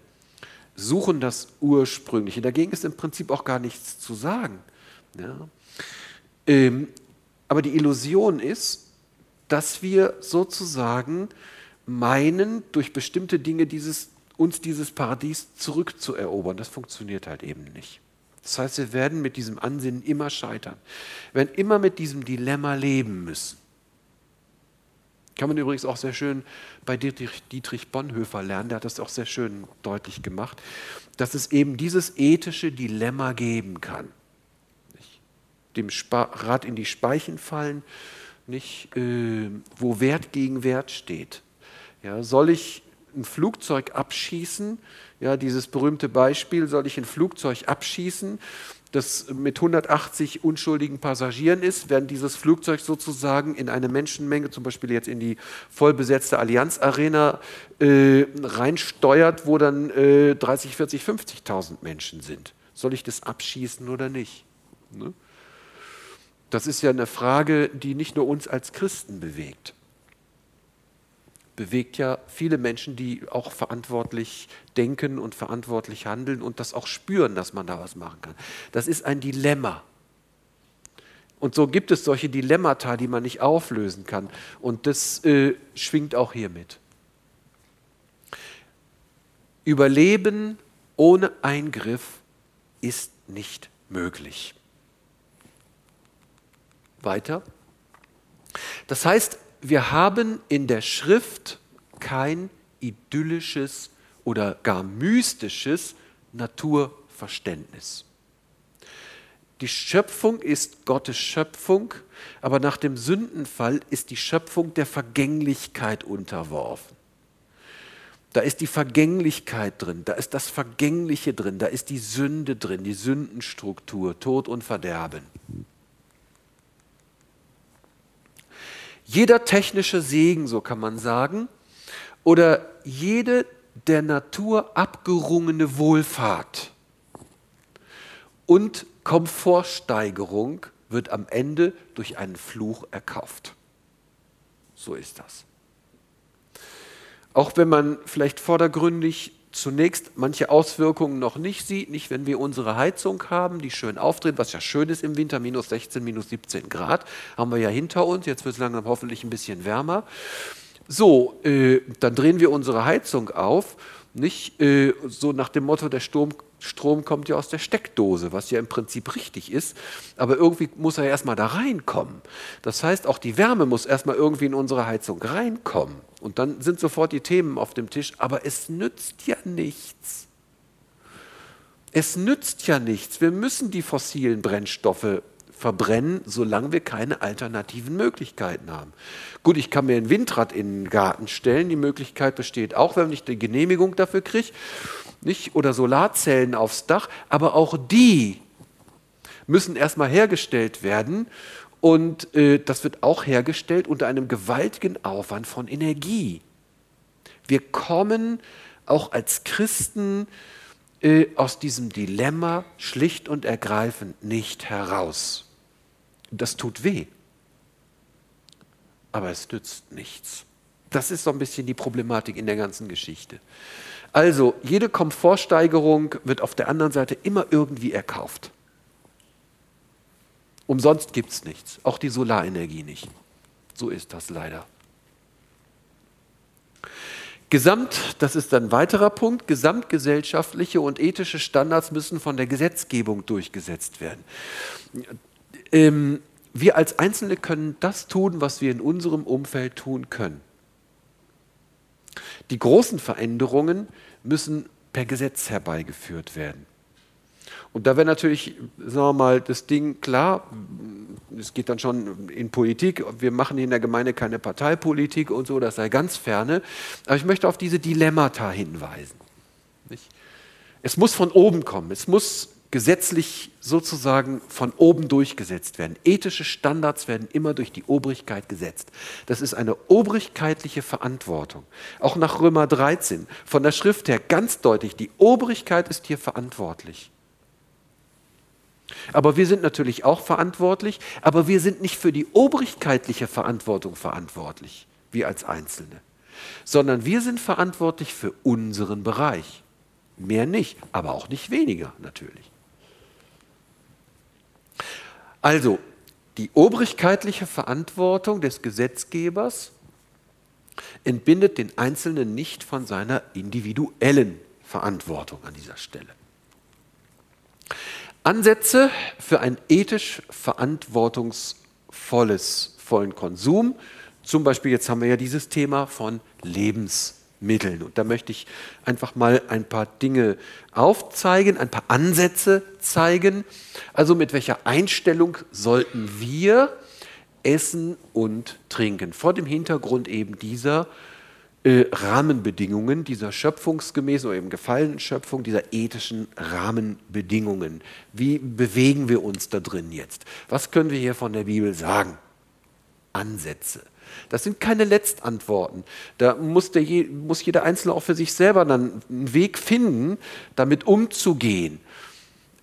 Speaker 1: suchen das Ursprüngliche. Dagegen ist im Prinzip auch gar nichts zu sagen. Ja. Ähm, aber die Illusion ist, dass wir sozusagen meinen, durch bestimmte Dinge dieses, uns dieses Paradies zurückzuerobern. Das funktioniert halt eben nicht. Das heißt, wir werden mit diesem Ansinnen immer scheitern. Wir werden immer mit diesem Dilemma leben müssen. Kann man übrigens auch sehr schön bei Dietrich, Bonhoeffer lernen, der hat das auch sehr schön deutlich gemacht, dass es eben dieses ethische Dilemma geben kann. Dem Rad in die Speichen fallen, nicht, äh, wo Wert gegen Wert steht. Ja, soll ich ein Flugzeug abschießen ja, dieses berühmte Beispiel, soll ich ein Flugzeug abschießen, das mit 180 unschuldigen Passagieren ist, während dieses Flugzeug sozusagen in eine Menschenmenge, zum Beispiel jetzt in die vollbesetzte Allianz Arena, äh, reinsteuert, wo dann äh, 30, 40, 50.000 Menschen sind. Soll ich das abschießen oder nicht? Ne? Das ist ja eine Frage, die nicht nur uns als Christen bewegt bewegt ja viele Menschen, die auch verantwortlich denken und verantwortlich handeln und das auch spüren, dass man da was machen kann. Das ist ein Dilemma. Und so gibt es solche Dilemmata, die man nicht auflösen kann. Und das äh, schwingt auch hier mit. Überleben ohne Eingriff ist nicht möglich. Weiter. Das heißt, wir haben in der Schrift kein idyllisches oder gar mystisches Naturverständnis. Die Schöpfung ist Gottes Schöpfung, aber nach dem Sündenfall ist die Schöpfung der Vergänglichkeit unterworfen. Da ist die Vergänglichkeit drin, da ist das Vergängliche drin, da ist die Sünde drin, die Sündenstruktur, Tod und Verderben. Jeder technische Segen, so kann man sagen, oder jede der Natur abgerungene Wohlfahrt und Komfortsteigerung wird am Ende durch einen Fluch erkauft. So ist das. Auch wenn man vielleicht vordergründig zunächst manche Auswirkungen noch nicht sieht, nicht wenn wir unsere Heizung haben, die schön aufdreht, was ja schön ist im Winter, minus 16, minus 17 Grad, haben wir ja hinter uns, jetzt wird es langsam hoffentlich ein bisschen wärmer. So, äh, dann drehen wir unsere Heizung auf, nicht äh, so nach dem Motto, der Sturm Strom kommt ja aus der Steckdose, was ja im Prinzip richtig ist, aber irgendwie muss er ja erstmal da reinkommen. Das heißt, auch die Wärme muss erstmal irgendwie in unsere Heizung reinkommen. Und dann sind sofort die Themen auf dem Tisch, aber es nützt ja nichts. Es nützt ja nichts. Wir müssen die fossilen Brennstoffe verbrennen, solange wir keine alternativen Möglichkeiten haben. Gut, ich kann mir ein Windrad in den Garten stellen. Die Möglichkeit besteht auch, wenn ich die Genehmigung dafür kriege nicht? oder Solarzellen aufs Dach, aber auch die müssen erstmal hergestellt werden und äh, das wird auch hergestellt unter einem gewaltigen Aufwand von Energie. Wir kommen auch als Christen äh, aus diesem Dilemma schlicht und ergreifend nicht heraus. Das tut weh, aber es nützt nichts. Das ist so ein bisschen die Problematik in der ganzen Geschichte. Also, jede Komfortsteigerung wird auf der anderen Seite immer irgendwie erkauft. Umsonst gibt es nichts, auch die Solarenergie nicht. So ist das leider. Gesamt, das ist ein weiterer Punkt, gesamtgesellschaftliche und ethische Standards müssen von der Gesetzgebung durchgesetzt werden. ähm, wir als Einzelne können das tun, was wir in unserem Umfeld tun können. Die großen Veränderungen müssen per Gesetz herbeigeführt werden. Und da wäre natürlich, sagen wir mal, das Ding klar, es geht dann schon in Politik, wir machen in der Gemeinde keine Parteipolitik und so, das sei ganz ferne. Aber ich möchte auf diese Dilemmata hinweisen. Es muss von oben kommen, es muss gesetzlich sozusagen von oben durchgesetzt werden. Ethische Standards werden immer durch die Obrigkeit gesetzt. Das ist eine obrigkeitliche Verantwortung. Auch nach Römer 13 von der Schrift her ganz deutlich, die Obrigkeit ist hier verantwortlich. Aber wir sind natürlich auch verantwortlich, aber wir sind nicht für die obrigkeitliche Verantwortung verantwortlich, wir als Einzelne, sondern wir sind verantwortlich für unseren Bereich. Mehr nicht, aber auch nicht weniger natürlich. Also, die obrigkeitliche Verantwortung des Gesetzgebers entbindet den Einzelnen nicht von seiner individuellen Verantwortung an dieser Stelle. Ansätze für ein ethisch verantwortungsvolles vollen Konsum. Zum Beispiel, jetzt haben wir ja dieses Thema von Lebensmitteln. Und da möchte ich einfach mal ein paar Dinge aufzeigen, ein paar Ansätze zeigen. Also mit welcher Einstellung sollten wir essen und trinken? Vor dem Hintergrund eben dieser äh, Rahmenbedingungen dieser schöpfungsgemäßen oder eben gefallenen Schöpfung, dieser ethischen Rahmenbedingungen. Wie bewegen wir uns da drin jetzt? Was können wir hier von der Bibel sagen? Ansätze. Das sind keine Letztantworten. Da muss, der, muss jeder Einzelne auch für sich selber dann einen Weg finden, damit umzugehen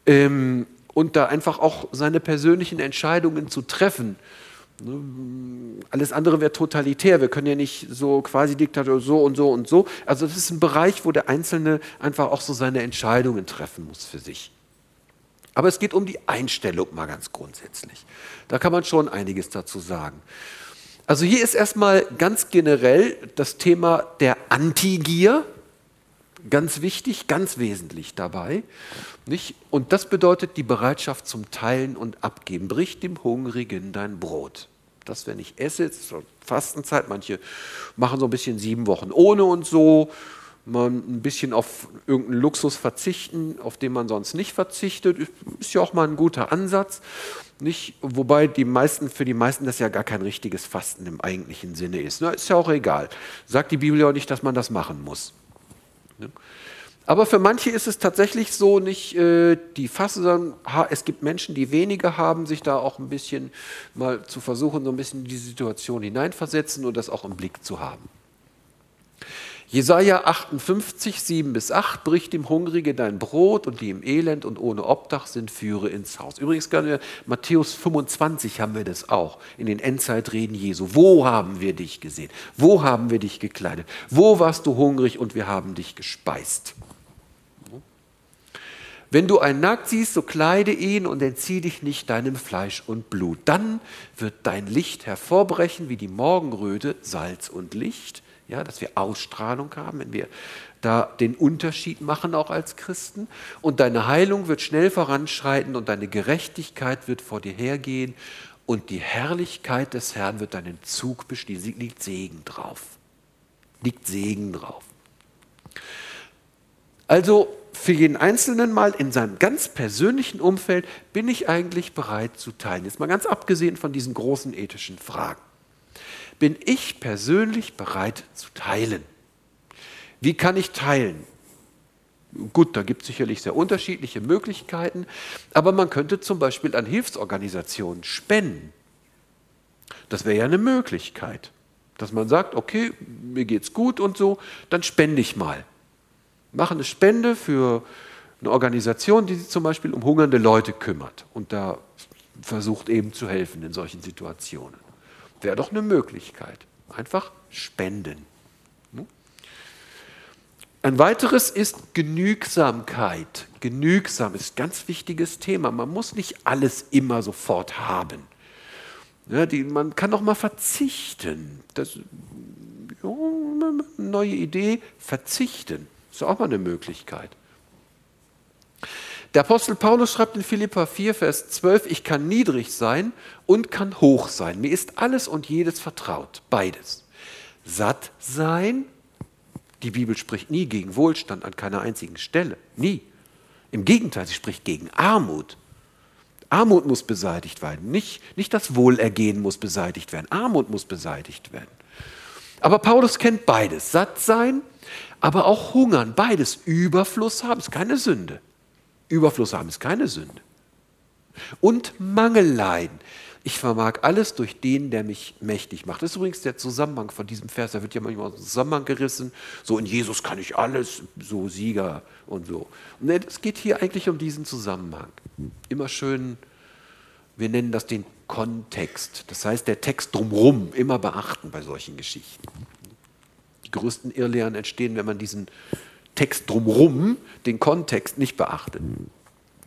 Speaker 1: ähm, und da einfach auch seine persönlichen Entscheidungen zu treffen alles andere wäre totalitär. Wir können ja nicht so quasi Diktator so und so und so. Also das ist ein Bereich, wo der Einzelne einfach auch so seine Entscheidungen treffen muss für sich. Aber es geht um die Einstellung mal ganz grundsätzlich. Da kann man schon einiges dazu sagen. Also hier ist erstmal ganz generell das Thema der Antigier. Ganz wichtig, ganz wesentlich dabei. Nicht? Und das bedeutet die Bereitschaft zum Teilen und Abgeben. Brich dem Hungrigen dein Brot das, wenn ich esse, ist so Fastenzeit, manche machen so ein bisschen sieben Wochen ohne und so, man ein bisschen auf irgendeinen Luxus verzichten, auf den man sonst nicht verzichtet, ist ja auch mal ein guter Ansatz. Nicht, wobei die meisten, für die meisten das ja gar kein richtiges Fasten im eigentlichen Sinne ist. Na, ist ja auch egal. Sagt die Bibel ja auch nicht, dass man das machen muss. Aber für manche ist es tatsächlich so, nicht äh, die Fasse, sondern ha, es gibt Menschen, die weniger haben, sich da auch ein bisschen mal zu versuchen, so ein bisschen in die Situation hineinversetzen und das auch im Blick zu haben. Jesaja 58, 7 bis 8, bricht dem Hungrige dein Brot und die im Elend und ohne Obdach sind, führe ins Haus. Übrigens, Matthäus 25 haben wir das auch, in den Endzeitreden Jesu. Wo haben wir dich gesehen? Wo haben wir dich gekleidet? Wo warst du hungrig und wir haben dich gespeist? Wenn du einen nackt siehst, so kleide ihn und entzieh dich nicht deinem Fleisch und Blut. Dann wird dein Licht hervorbrechen wie die Morgenröte, Salz und Licht. Ja, dass wir Ausstrahlung haben, wenn wir da den Unterschied machen, auch als Christen. Und deine Heilung wird schnell voranschreiten und deine Gerechtigkeit wird vor dir hergehen und die Herrlichkeit des Herrn wird deinen Zug bestehen. Liegt Segen drauf. Liegt Segen drauf. Also für jeden Einzelnen mal in seinem ganz persönlichen Umfeld bin ich eigentlich bereit zu teilen. Jetzt mal ganz abgesehen von diesen großen ethischen Fragen. Bin ich persönlich bereit zu teilen? Wie kann ich teilen? Gut, da gibt es sicherlich sehr unterschiedliche Möglichkeiten, aber man könnte zum Beispiel an Hilfsorganisationen spenden. Das wäre ja eine Möglichkeit, dass man sagt, okay, mir geht's gut und so, dann spende ich mal machen eine Spende für eine Organisation, die sich zum Beispiel um hungernde Leute kümmert und da versucht eben zu helfen in solchen Situationen. Wäre doch eine Möglichkeit. Einfach spenden. Hm? Ein weiteres ist Genügsamkeit. Genügsam ist ein ganz wichtiges Thema. Man muss nicht alles immer sofort haben. Ja, die, man kann auch mal verzichten. Das, ja, neue Idee, verzichten. Ist auch mal eine Möglichkeit. Der Apostel Paulus schreibt in Philippa 4, Vers 12, ich kann niedrig sein und kann hoch sein. Mir ist alles und jedes vertraut, beides. Satt sein, die Bibel spricht nie gegen Wohlstand an keiner einzigen Stelle, nie. Im Gegenteil, sie spricht gegen Armut. Armut muss beseitigt werden, nicht, nicht das Wohlergehen muss beseitigt werden, Armut muss beseitigt werden. Aber Paulus kennt beides, satt sein, aber auch hungern, beides. Überfluss haben ist keine Sünde. Überfluss haben ist keine Sünde. Und Mangel leiden. Ich vermag alles durch den, der mich mächtig macht. Das ist übrigens der Zusammenhang von diesem Vers. Da wird ja manchmal aus dem Zusammenhang gerissen. So in Jesus kann ich alles, so Sieger und so. Und es geht hier eigentlich um diesen Zusammenhang. Immer schön, wir nennen das den Kontext. Das heißt, der Text drumherum immer beachten bei solchen Geschichten. Größten Irrlehren entstehen, wenn man diesen Text drumherum, den Kontext nicht beachtet.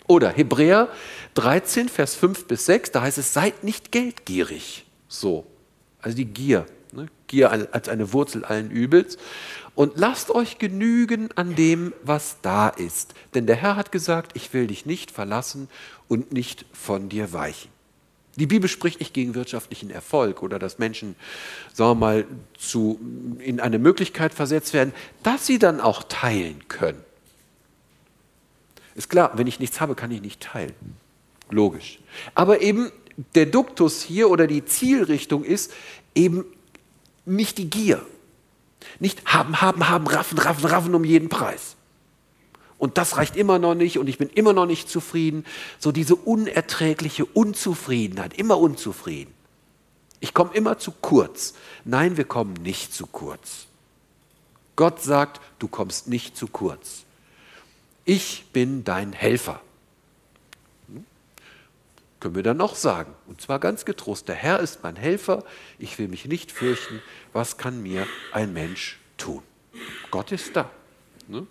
Speaker 1: Oder Hebräer 13, Vers 5 bis 6, da heißt es, seid nicht geldgierig. So, also die Gier. Ne? Gier als eine Wurzel allen Übels. Und lasst euch genügen an dem, was da ist. Denn der Herr hat gesagt, ich will dich nicht verlassen und nicht von dir weichen. Die Bibel spricht nicht gegen wirtschaftlichen Erfolg oder dass Menschen, sagen wir mal, zu, in eine Möglichkeit versetzt werden, dass sie dann auch teilen können. Ist klar, wenn ich nichts habe, kann ich nicht teilen. Logisch. Aber eben der Duktus hier oder die Zielrichtung ist eben nicht die Gier. Nicht haben, haben, haben, raffen, raffen, raffen um jeden Preis. Und das reicht immer noch nicht und ich bin immer noch nicht zufrieden. So diese unerträgliche Unzufriedenheit, immer unzufrieden. Ich komme immer zu kurz. Nein, wir kommen nicht zu kurz. Gott sagt, du kommst nicht zu kurz. Ich bin dein Helfer. Hm? Können wir dann noch sagen. Und zwar ganz getrost, der Herr ist mein Helfer, ich will mich nicht fürchten, was kann mir ein Mensch tun? Gott ist da. Ne?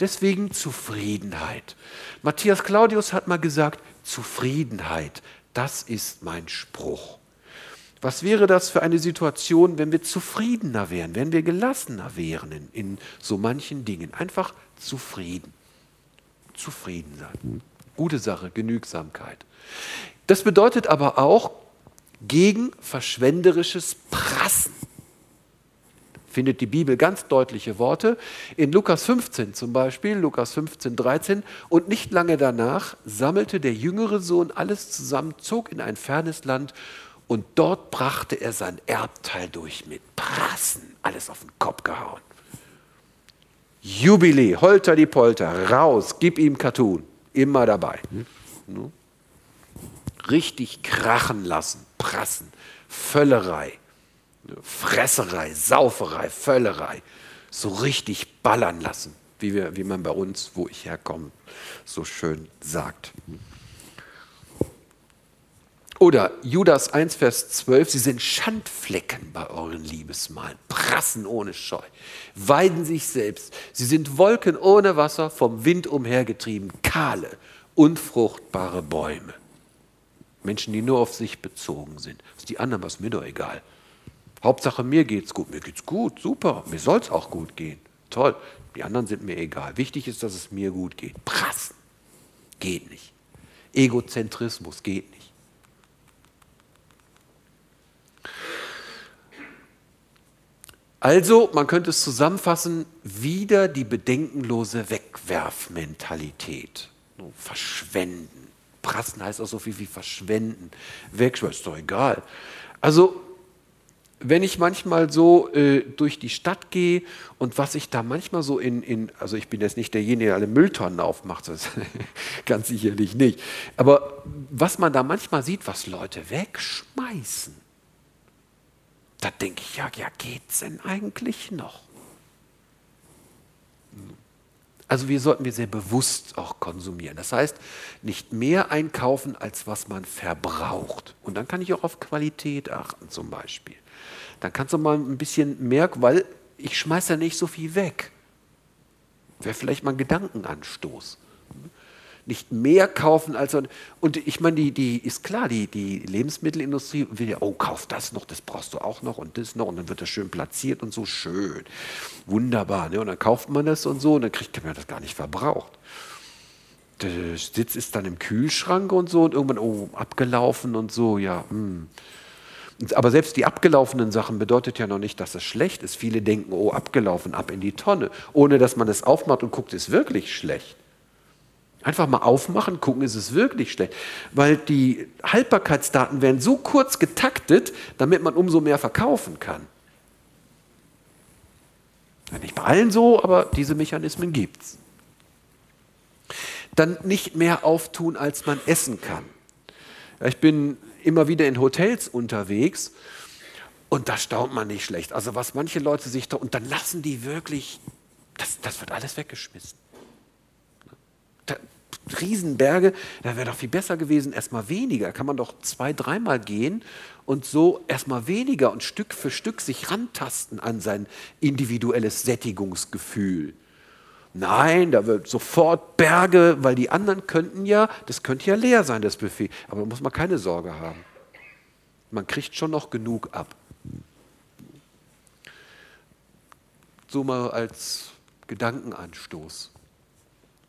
Speaker 1: Deswegen Zufriedenheit. Matthias Claudius hat mal gesagt, Zufriedenheit, das ist mein Spruch. Was wäre das für eine Situation, wenn wir zufriedener wären, wenn wir gelassener wären in, in so manchen Dingen? Einfach zufrieden. Zufrieden sein. Gute Sache, Genügsamkeit. Das bedeutet aber auch gegen verschwenderisches Prassen findet die Bibel ganz deutliche Worte. In Lukas 15 zum Beispiel, Lukas 15, 13. Und nicht lange danach sammelte der jüngere Sohn alles zusammen, zog in ein fernes Land und dort brachte er sein Erbteil durch mit Prassen, alles auf den Kopf gehauen. Jubiläe, holter die Polter, raus, gib ihm Cartoon, immer dabei. Hm? Richtig krachen lassen, prassen, Völlerei. Fresserei, Sauferei, Völlerei so richtig ballern lassen, wie, wir, wie man bei uns, wo ich herkomme, so schön sagt. Oder Judas 1, Vers 12, sie sind Schandflecken bei euren Liebesmalen, prassen ohne Scheu, weiden sich selbst, sie sind Wolken ohne Wasser, vom Wind umhergetrieben, kahle, unfruchtbare Bäume. Menschen, die nur auf sich bezogen sind. Was die anderen, was mir doch egal. Hauptsache mir geht's gut. Mir geht's gut, super. Mir soll es auch gut gehen. Toll. Die anderen sind mir egal. Wichtig ist, dass es mir gut geht. Prassen. Geht nicht. Egozentrismus geht nicht. Also, man könnte es zusammenfassen, wieder die bedenkenlose Wegwerfmentalität. Verschwenden. Prassen heißt auch so viel wie verschwenden. Wegschmeißen ist doch egal. Also wenn ich manchmal so äh, durch die Stadt gehe und was ich da manchmal so in, in, also ich bin jetzt nicht derjenige, der alle Mülltonnen aufmacht, das ganz sicherlich nicht, aber was man da manchmal sieht, was Leute wegschmeißen, da denke ich, ja, ja, geht's denn eigentlich noch? Also wir sollten wir sehr bewusst auch konsumieren. Das heißt, nicht mehr einkaufen, als was man verbraucht. Und dann kann ich auch auf Qualität achten zum Beispiel dann kannst du mal ein bisschen merken, weil ich schmeiße ja nicht so viel weg. Wäre vielleicht mal ein Gedankenanstoß. Nicht mehr kaufen als. Und ich meine, die, die ist klar, die, die Lebensmittelindustrie will ja, oh, kauf das noch, das brauchst du auch noch und das noch. Und dann wird das schön platziert und so schön. Wunderbar. Ne? Und dann kauft man das und so und dann kriegt man das gar nicht verbraucht. der Sitz ist dann im Kühlschrank und so und irgendwann, oh, abgelaufen und so, ja. Hm. Aber selbst die abgelaufenen Sachen bedeutet ja noch nicht, dass es schlecht ist. Viele denken, oh, abgelaufen, ab in die Tonne, ohne dass man es aufmacht und guckt, ist wirklich schlecht. Einfach mal aufmachen, gucken, ist es wirklich schlecht. Weil die Haltbarkeitsdaten werden so kurz getaktet, damit man umso mehr verkaufen kann. Nicht bei allen so, aber diese Mechanismen gibt es. Dann nicht mehr auftun, als man essen kann. Ich bin immer wieder in Hotels unterwegs und da staunt man nicht schlecht. Also was manche Leute sich da, und dann lassen die wirklich, das, das wird alles weggeschmissen. Da, Riesenberge, da wäre doch viel besser gewesen, erstmal weniger. Kann man doch zwei, dreimal gehen und so erstmal weniger und Stück für Stück sich rantasten an sein individuelles Sättigungsgefühl. Nein, da wird sofort Berge, weil die anderen könnten ja, das könnte ja leer sein, das Buffet. Aber da muss man keine Sorge haben. Man kriegt schon noch genug ab. So mal als Gedankenanstoß.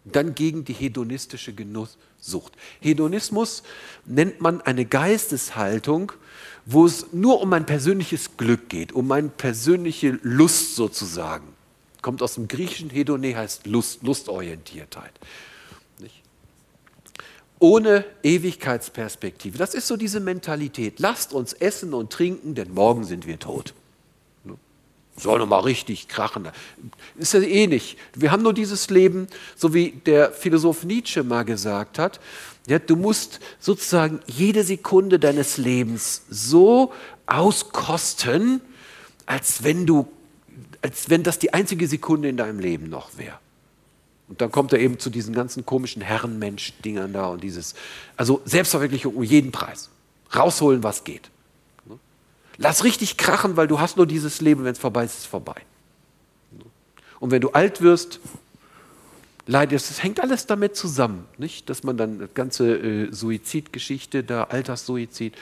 Speaker 1: Dann gegen die hedonistische Genusssucht. Hedonismus nennt man eine Geisteshaltung, wo es nur um mein persönliches Glück geht, um meine persönliche Lust sozusagen. Kommt aus dem Griechischen, Hedone heißt Lust, Lustorientiertheit. Nicht? Ohne Ewigkeitsperspektive. Das ist so diese Mentalität. Lasst uns essen und trinken, denn morgen sind wir tot. Ne? Soll noch mal richtig krachen. Ist ja eh nicht. Wir haben nur dieses Leben, so wie der Philosoph Nietzsche mal gesagt hat. Ja, du musst sozusagen jede Sekunde deines Lebens so auskosten, als wenn du als wenn das die einzige Sekunde in deinem Leben noch wäre. Und dann kommt er eben zu diesen ganzen komischen Herrenmensch-Dingern da und dieses, also Selbstverwirklichung um jeden Preis. Rausholen, was geht. Lass richtig krachen, weil du hast nur dieses Leben, wenn es vorbei ist, ist es vorbei. Und wenn du alt wirst, leidest, es hängt alles damit zusammen, nicht? Dass man dann die ganze äh, Suizidgeschichte, da Alterssuizid,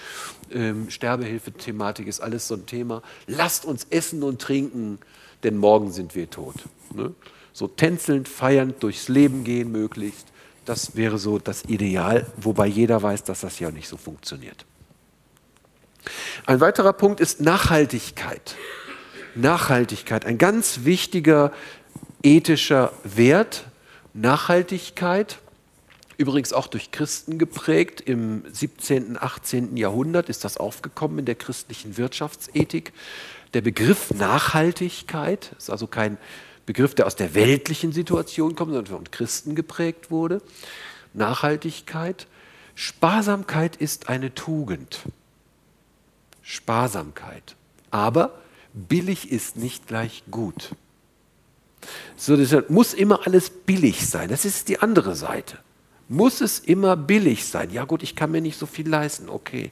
Speaker 1: ähm, Sterbehilfe-Thematik ist alles so ein Thema. Lasst uns essen und trinken, denn morgen sind wir tot. Ne? So tänzelnd, feiernd durchs Leben gehen möglichst, das wäre so das Ideal, wobei jeder weiß, dass das ja nicht so funktioniert. Ein weiterer Punkt ist Nachhaltigkeit. Nachhaltigkeit, ein ganz wichtiger ethischer Wert. Nachhaltigkeit, übrigens auch durch Christen geprägt. Im 17., 18. Jahrhundert ist das aufgekommen in der christlichen Wirtschaftsethik. Der Begriff Nachhaltigkeit ist also kein Begriff, der aus der weltlichen Situation kommt, sondern von Christen geprägt wurde. Nachhaltigkeit. Sparsamkeit ist eine Tugend. Sparsamkeit. Aber billig ist nicht gleich gut. So, deshalb muss immer alles billig sein. Das ist die andere Seite. Muss es immer billig sein? Ja gut, ich kann mir nicht so viel leisten, okay.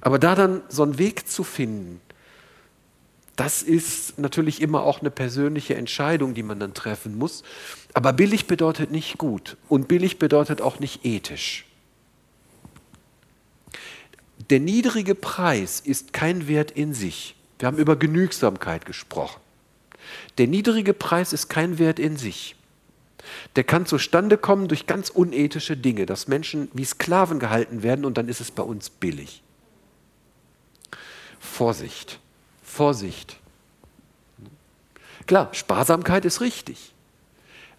Speaker 1: Aber da dann so einen Weg zu finden, das ist natürlich immer auch eine persönliche Entscheidung, die man dann treffen muss. Aber billig bedeutet nicht gut und billig bedeutet auch nicht ethisch. Der niedrige Preis ist kein Wert in sich. Wir haben über Genügsamkeit gesprochen. Der niedrige Preis ist kein Wert in sich. Der kann zustande kommen durch ganz unethische Dinge, dass Menschen wie Sklaven gehalten werden und dann ist es bei uns billig. Vorsicht. Vorsicht. Klar, Sparsamkeit ist richtig,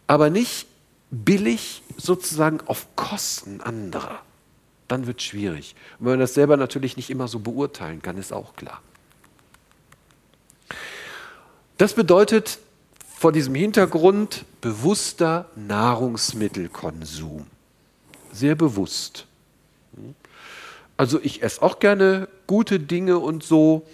Speaker 1: aber nicht billig sozusagen auf Kosten anderer. Dann wird es schwierig. Und wenn man das selber natürlich nicht immer so beurteilen kann, ist auch klar. Das bedeutet vor diesem Hintergrund bewusster Nahrungsmittelkonsum. Sehr bewusst. Also ich esse auch gerne gute Dinge und so,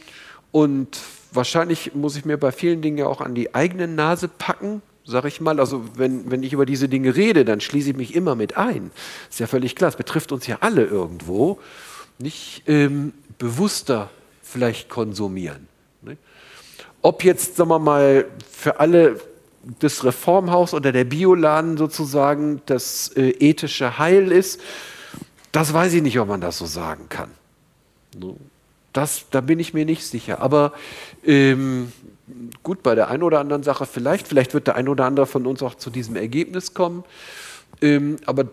Speaker 1: und wahrscheinlich muss ich mir bei vielen Dingen ja auch an die eigene Nase packen, sage ich mal. Also wenn, wenn ich über diese Dinge rede, dann schließe ich mich immer mit ein. Ist ja völlig klar, es betrifft uns ja alle irgendwo. Nicht ähm, bewusster vielleicht konsumieren. Ne? Ob jetzt, sagen wir mal, für alle das Reformhaus oder der Bioladen sozusagen das äh, ethische Heil ist, das weiß ich nicht, ob man das so sagen kann. Das, da bin ich mir nicht sicher. Aber ähm, gut, bei der einen oder anderen Sache vielleicht, vielleicht wird der ein oder andere von uns auch zu diesem Ergebnis kommen. Ähm, aber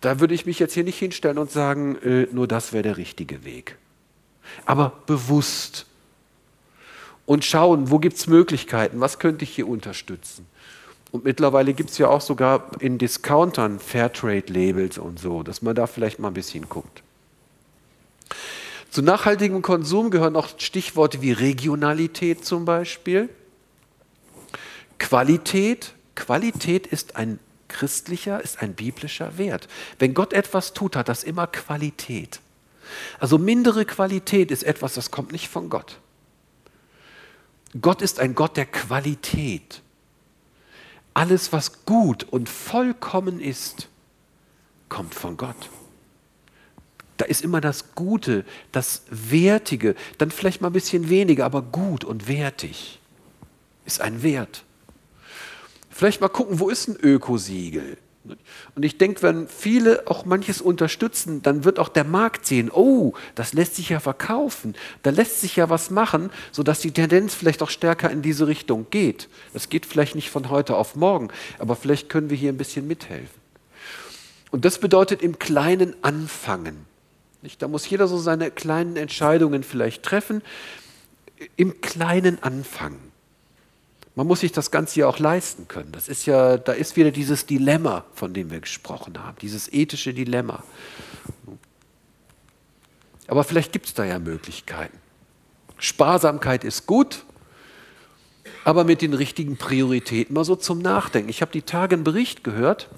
Speaker 1: da würde ich mich jetzt hier nicht hinstellen und sagen, äh, nur das wäre der richtige Weg. Aber bewusst und schauen, wo gibt es Möglichkeiten, was könnte ich hier unterstützen. Und mittlerweile gibt es ja auch sogar in Discountern Fairtrade-Labels und so, dass man da vielleicht mal ein bisschen guckt. Zu nachhaltigem Konsum gehören auch Stichworte wie Regionalität zum Beispiel, Qualität. Qualität ist ein christlicher, ist ein biblischer Wert. Wenn Gott etwas tut, hat das immer Qualität. Also mindere Qualität ist etwas, das kommt nicht von Gott. Gott ist ein Gott der Qualität. Alles, was gut und vollkommen ist, kommt von Gott. Da ist immer das Gute, das Wertige, dann vielleicht mal ein bisschen weniger, aber gut und wertig ist ein Wert. Vielleicht mal gucken, wo ist ein Ökosiegel? Und ich denke, wenn viele auch manches unterstützen, dann wird auch der Markt sehen, oh, das lässt sich ja verkaufen, da lässt sich ja was machen, sodass die Tendenz vielleicht auch stärker in diese Richtung geht. Das geht vielleicht nicht von heute auf morgen, aber vielleicht können wir hier ein bisschen mithelfen. Und das bedeutet im Kleinen anfangen. Da muss jeder so seine kleinen Entscheidungen vielleicht treffen, im Kleinen anfangen. Man muss sich das Ganze ja auch leisten können. Das ist ja, da ist wieder dieses Dilemma, von dem wir gesprochen haben, dieses ethische Dilemma. Aber vielleicht gibt es da ja Möglichkeiten. Sparsamkeit ist gut, aber mit den richtigen Prioritäten mal so zum Nachdenken. Ich habe die Tage einen Bericht gehört,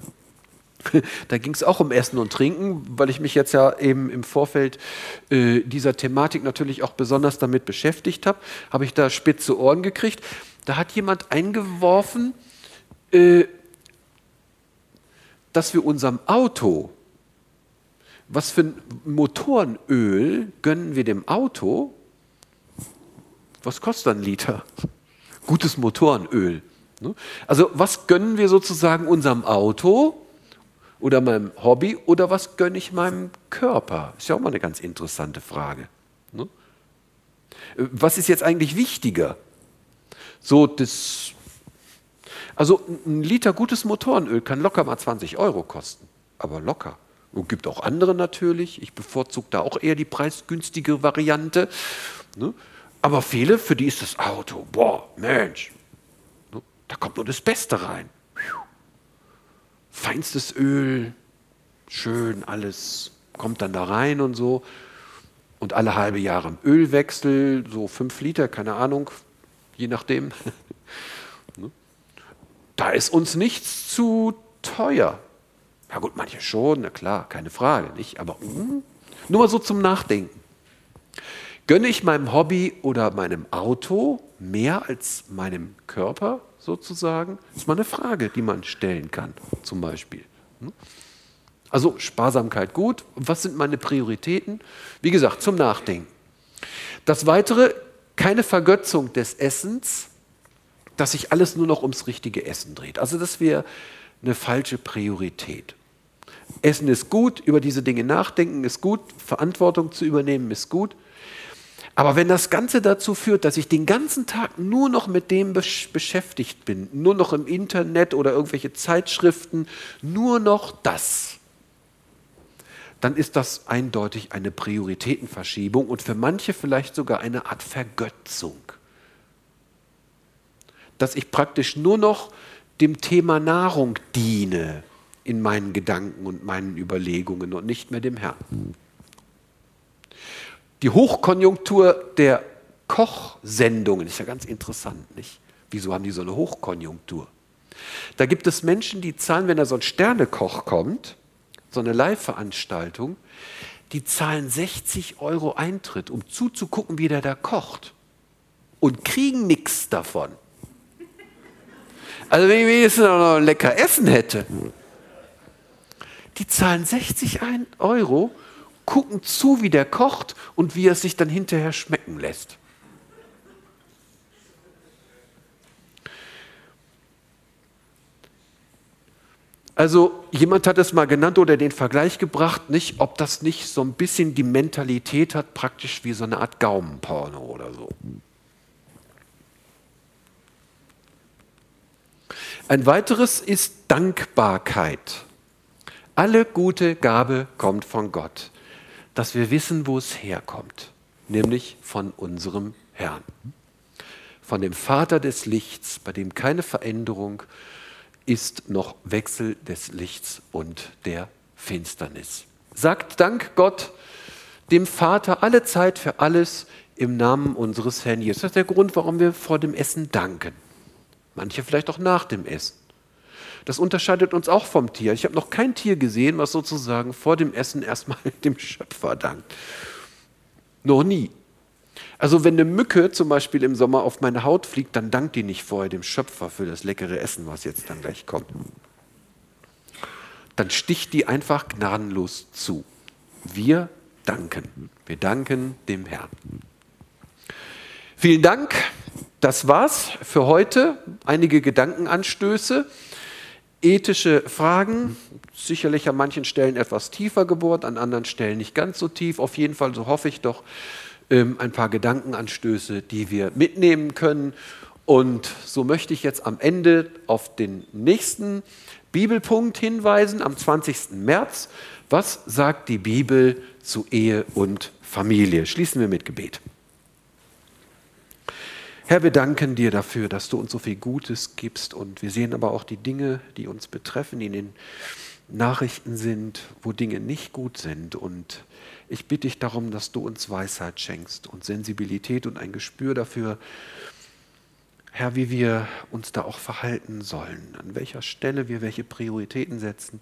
Speaker 1: da ging es auch um Essen und Trinken, weil ich mich jetzt ja eben im Vorfeld äh, dieser Thematik natürlich auch besonders damit beschäftigt habe, habe ich da spitze Ohren gekriegt. Da hat jemand eingeworfen, äh, dass wir unserem Auto, was für ein Motorenöl gönnen wir dem Auto? Was kostet ein Liter? Gutes Motorenöl. Ne? Also was gönnen wir sozusagen unserem Auto oder meinem Hobby oder was gönne ich meinem Körper? Ist ja auch mal eine ganz interessante Frage. Ne? Was ist jetzt eigentlich wichtiger? So das, also ein Liter gutes Motorenöl kann locker mal 20 Euro kosten, aber locker. Und gibt auch andere natürlich. Ich bevorzuge da auch eher die preisgünstige Variante. Ne? Aber viele, für die ist das Auto, boah, Mensch, ne? da kommt nur das Beste rein. Feinstes Öl, schön alles, kommt dann da rein und so. Und alle halbe Jahre Ölwechsel, so fünf Liter, keine Ahnung, je nachdem. Ne? da ist uns nichts zu teuer. Ja gut, manche schon, na klar, keine Frage, nicht? Aber mm, nur mal so zum Nachdenken. Gönne ich meinem Hobby oder meinem Auto mehr als meinem Körper sozusagen? Das ist mal eine Frage, die man stellen kann, zum Beispiel. Ne? Also Sparsamkeit gut. Was sind meine Prioritäten? Wie gesagt, zum Nachdenken. Das Weitere, keine Vergötzung des Essens, dass sich alles nur noch ums richtige Essen dreht. Also das wäre eine falsche Priorität. Essen ist gut, über diese Dinge nachdenken ist gut, Verantwortung zu übernehmen ist gut. Aber wenn das Ganze dazu führt, dass ich den ganzen Tag nur noch mit dem beschäftigt bin, nur noch im Internet oder irgendwelche Zeitschriften, nur noch das, dann ist das eindeutig eine Prioritätenverschiebung und für manche vielleicht sogar eine Art Vergötzung. Dass ich praktisch nur noch dem Thema Nahrung diene in meinen Gedanken und meinen Überlegungen und nicht mehr dem Herrn. Die Hochkonjunktur der Kochsendungen ist ja ganz interessant, nicht? Wieso haben die so eine Hochkonjunktur? Da gibt es Menschen, die zahlen, wenn da so ein Sternekoch kommt, so eine Live-Veranstaltung, die zahlen 60 Euro Eintritt, um zuzugucken, wie der da kocht. Und kriegen nichts davon. Also wenn ich wenigstens noch ein lecker Essen hätte. Die zahlen 60 Euro, gucken zu, wie der kocht und wie er sich dann hinterher schmecken lässt. Also jemand hat es mal genannt oder den Vergleich gebracht, nicht, ob das nicht so ein bisschen die Mentalität hat, praktisch wie so eine Art Gaumenporno oder so. Ein weiteres ist Dankbarkeit. Alle gute Gabe kommt von Gott, dass wir wissen, wo es herkommt, nämlich von unserem Herrn, von dem Vater des Lichts, bei dem keine Veränderung ist, noch Wechsel des Lichts und der Finsternis. Sagt Dank Gott, dem Vater, alle Zeit für alles im Namen unseres Herrn Jesus. Das ist der Grund, warum wir vor dem Essen danken. Manche vielleicht auch nach dem Essen. Das unterscheidet uns auch vom Tier. Ich habe noch kein Tier gesehen, was sozusagen vor dem Essen erstmal dem Schöpfer dankt. Noch nie. Also wenn eine Mücke zum Beispiel im Sommer auf meine Haut fliegt, dann dankt die nicht vorher dem Schöpfer für das leckere Essen, was jetzt dann gleich kommt. Dann sticht die einfach gnadenlos zu. Wir danken. Wir danken dem Herrn. Vielen Dank. Das war's für heute. Einige Gedankenanstöße, ethische Fragen, sicherlich an manchen Stellen etwas tiefer gebohrt, an anderen Stellen nicht ganz so tief. Auf jeden Fall, so hoffe ich doch, ähm, ein paar Gedankenanstöße, die wir mitnehmen können. Und so möchte ich jetzt am Ende auf den nächsten Bibelpunkt hinweisen, am 20. März. Was sagt die Bibel zu Ehe und Familie? Schließen wir mit Gebet. Herr, wir danken dir dafür, dass du uns so viel Gutes gibst und wir sehen aber auch die Dinge, die uns betreffen, die in den Nachrichten sind, wo Dinge nicht gut sind. Und ich bitte dich darum, dass du uns Weisheit schenkst und Sensibilität und ein Gespür dafür, Herr, wie wir uns da auch verhalten sollen, an welcher Stelle wir welche Prioritäten setzen.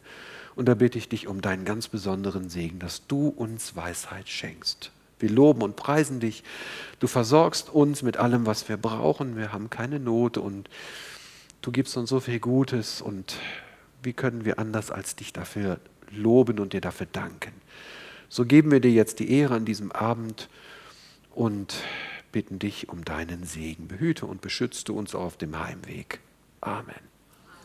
Speaker 1: Und da bitte ich dich um deinen ganz besonderen Segen, dass du uns Weisheit schenkst. Wir loben und preisen dich. Du versorgst uns mit allem, was wir brauchen. Wir haben keine Not und du gibst uns so viel Gutes. Und wie können wir anders als dich dafür loben und dir dafür danken? So geben wir dir jetzt die Ehre an diesem Abend und bitten dich um deinen Segen. Behüte und beschütze uns auf dem Heimweg. Amen.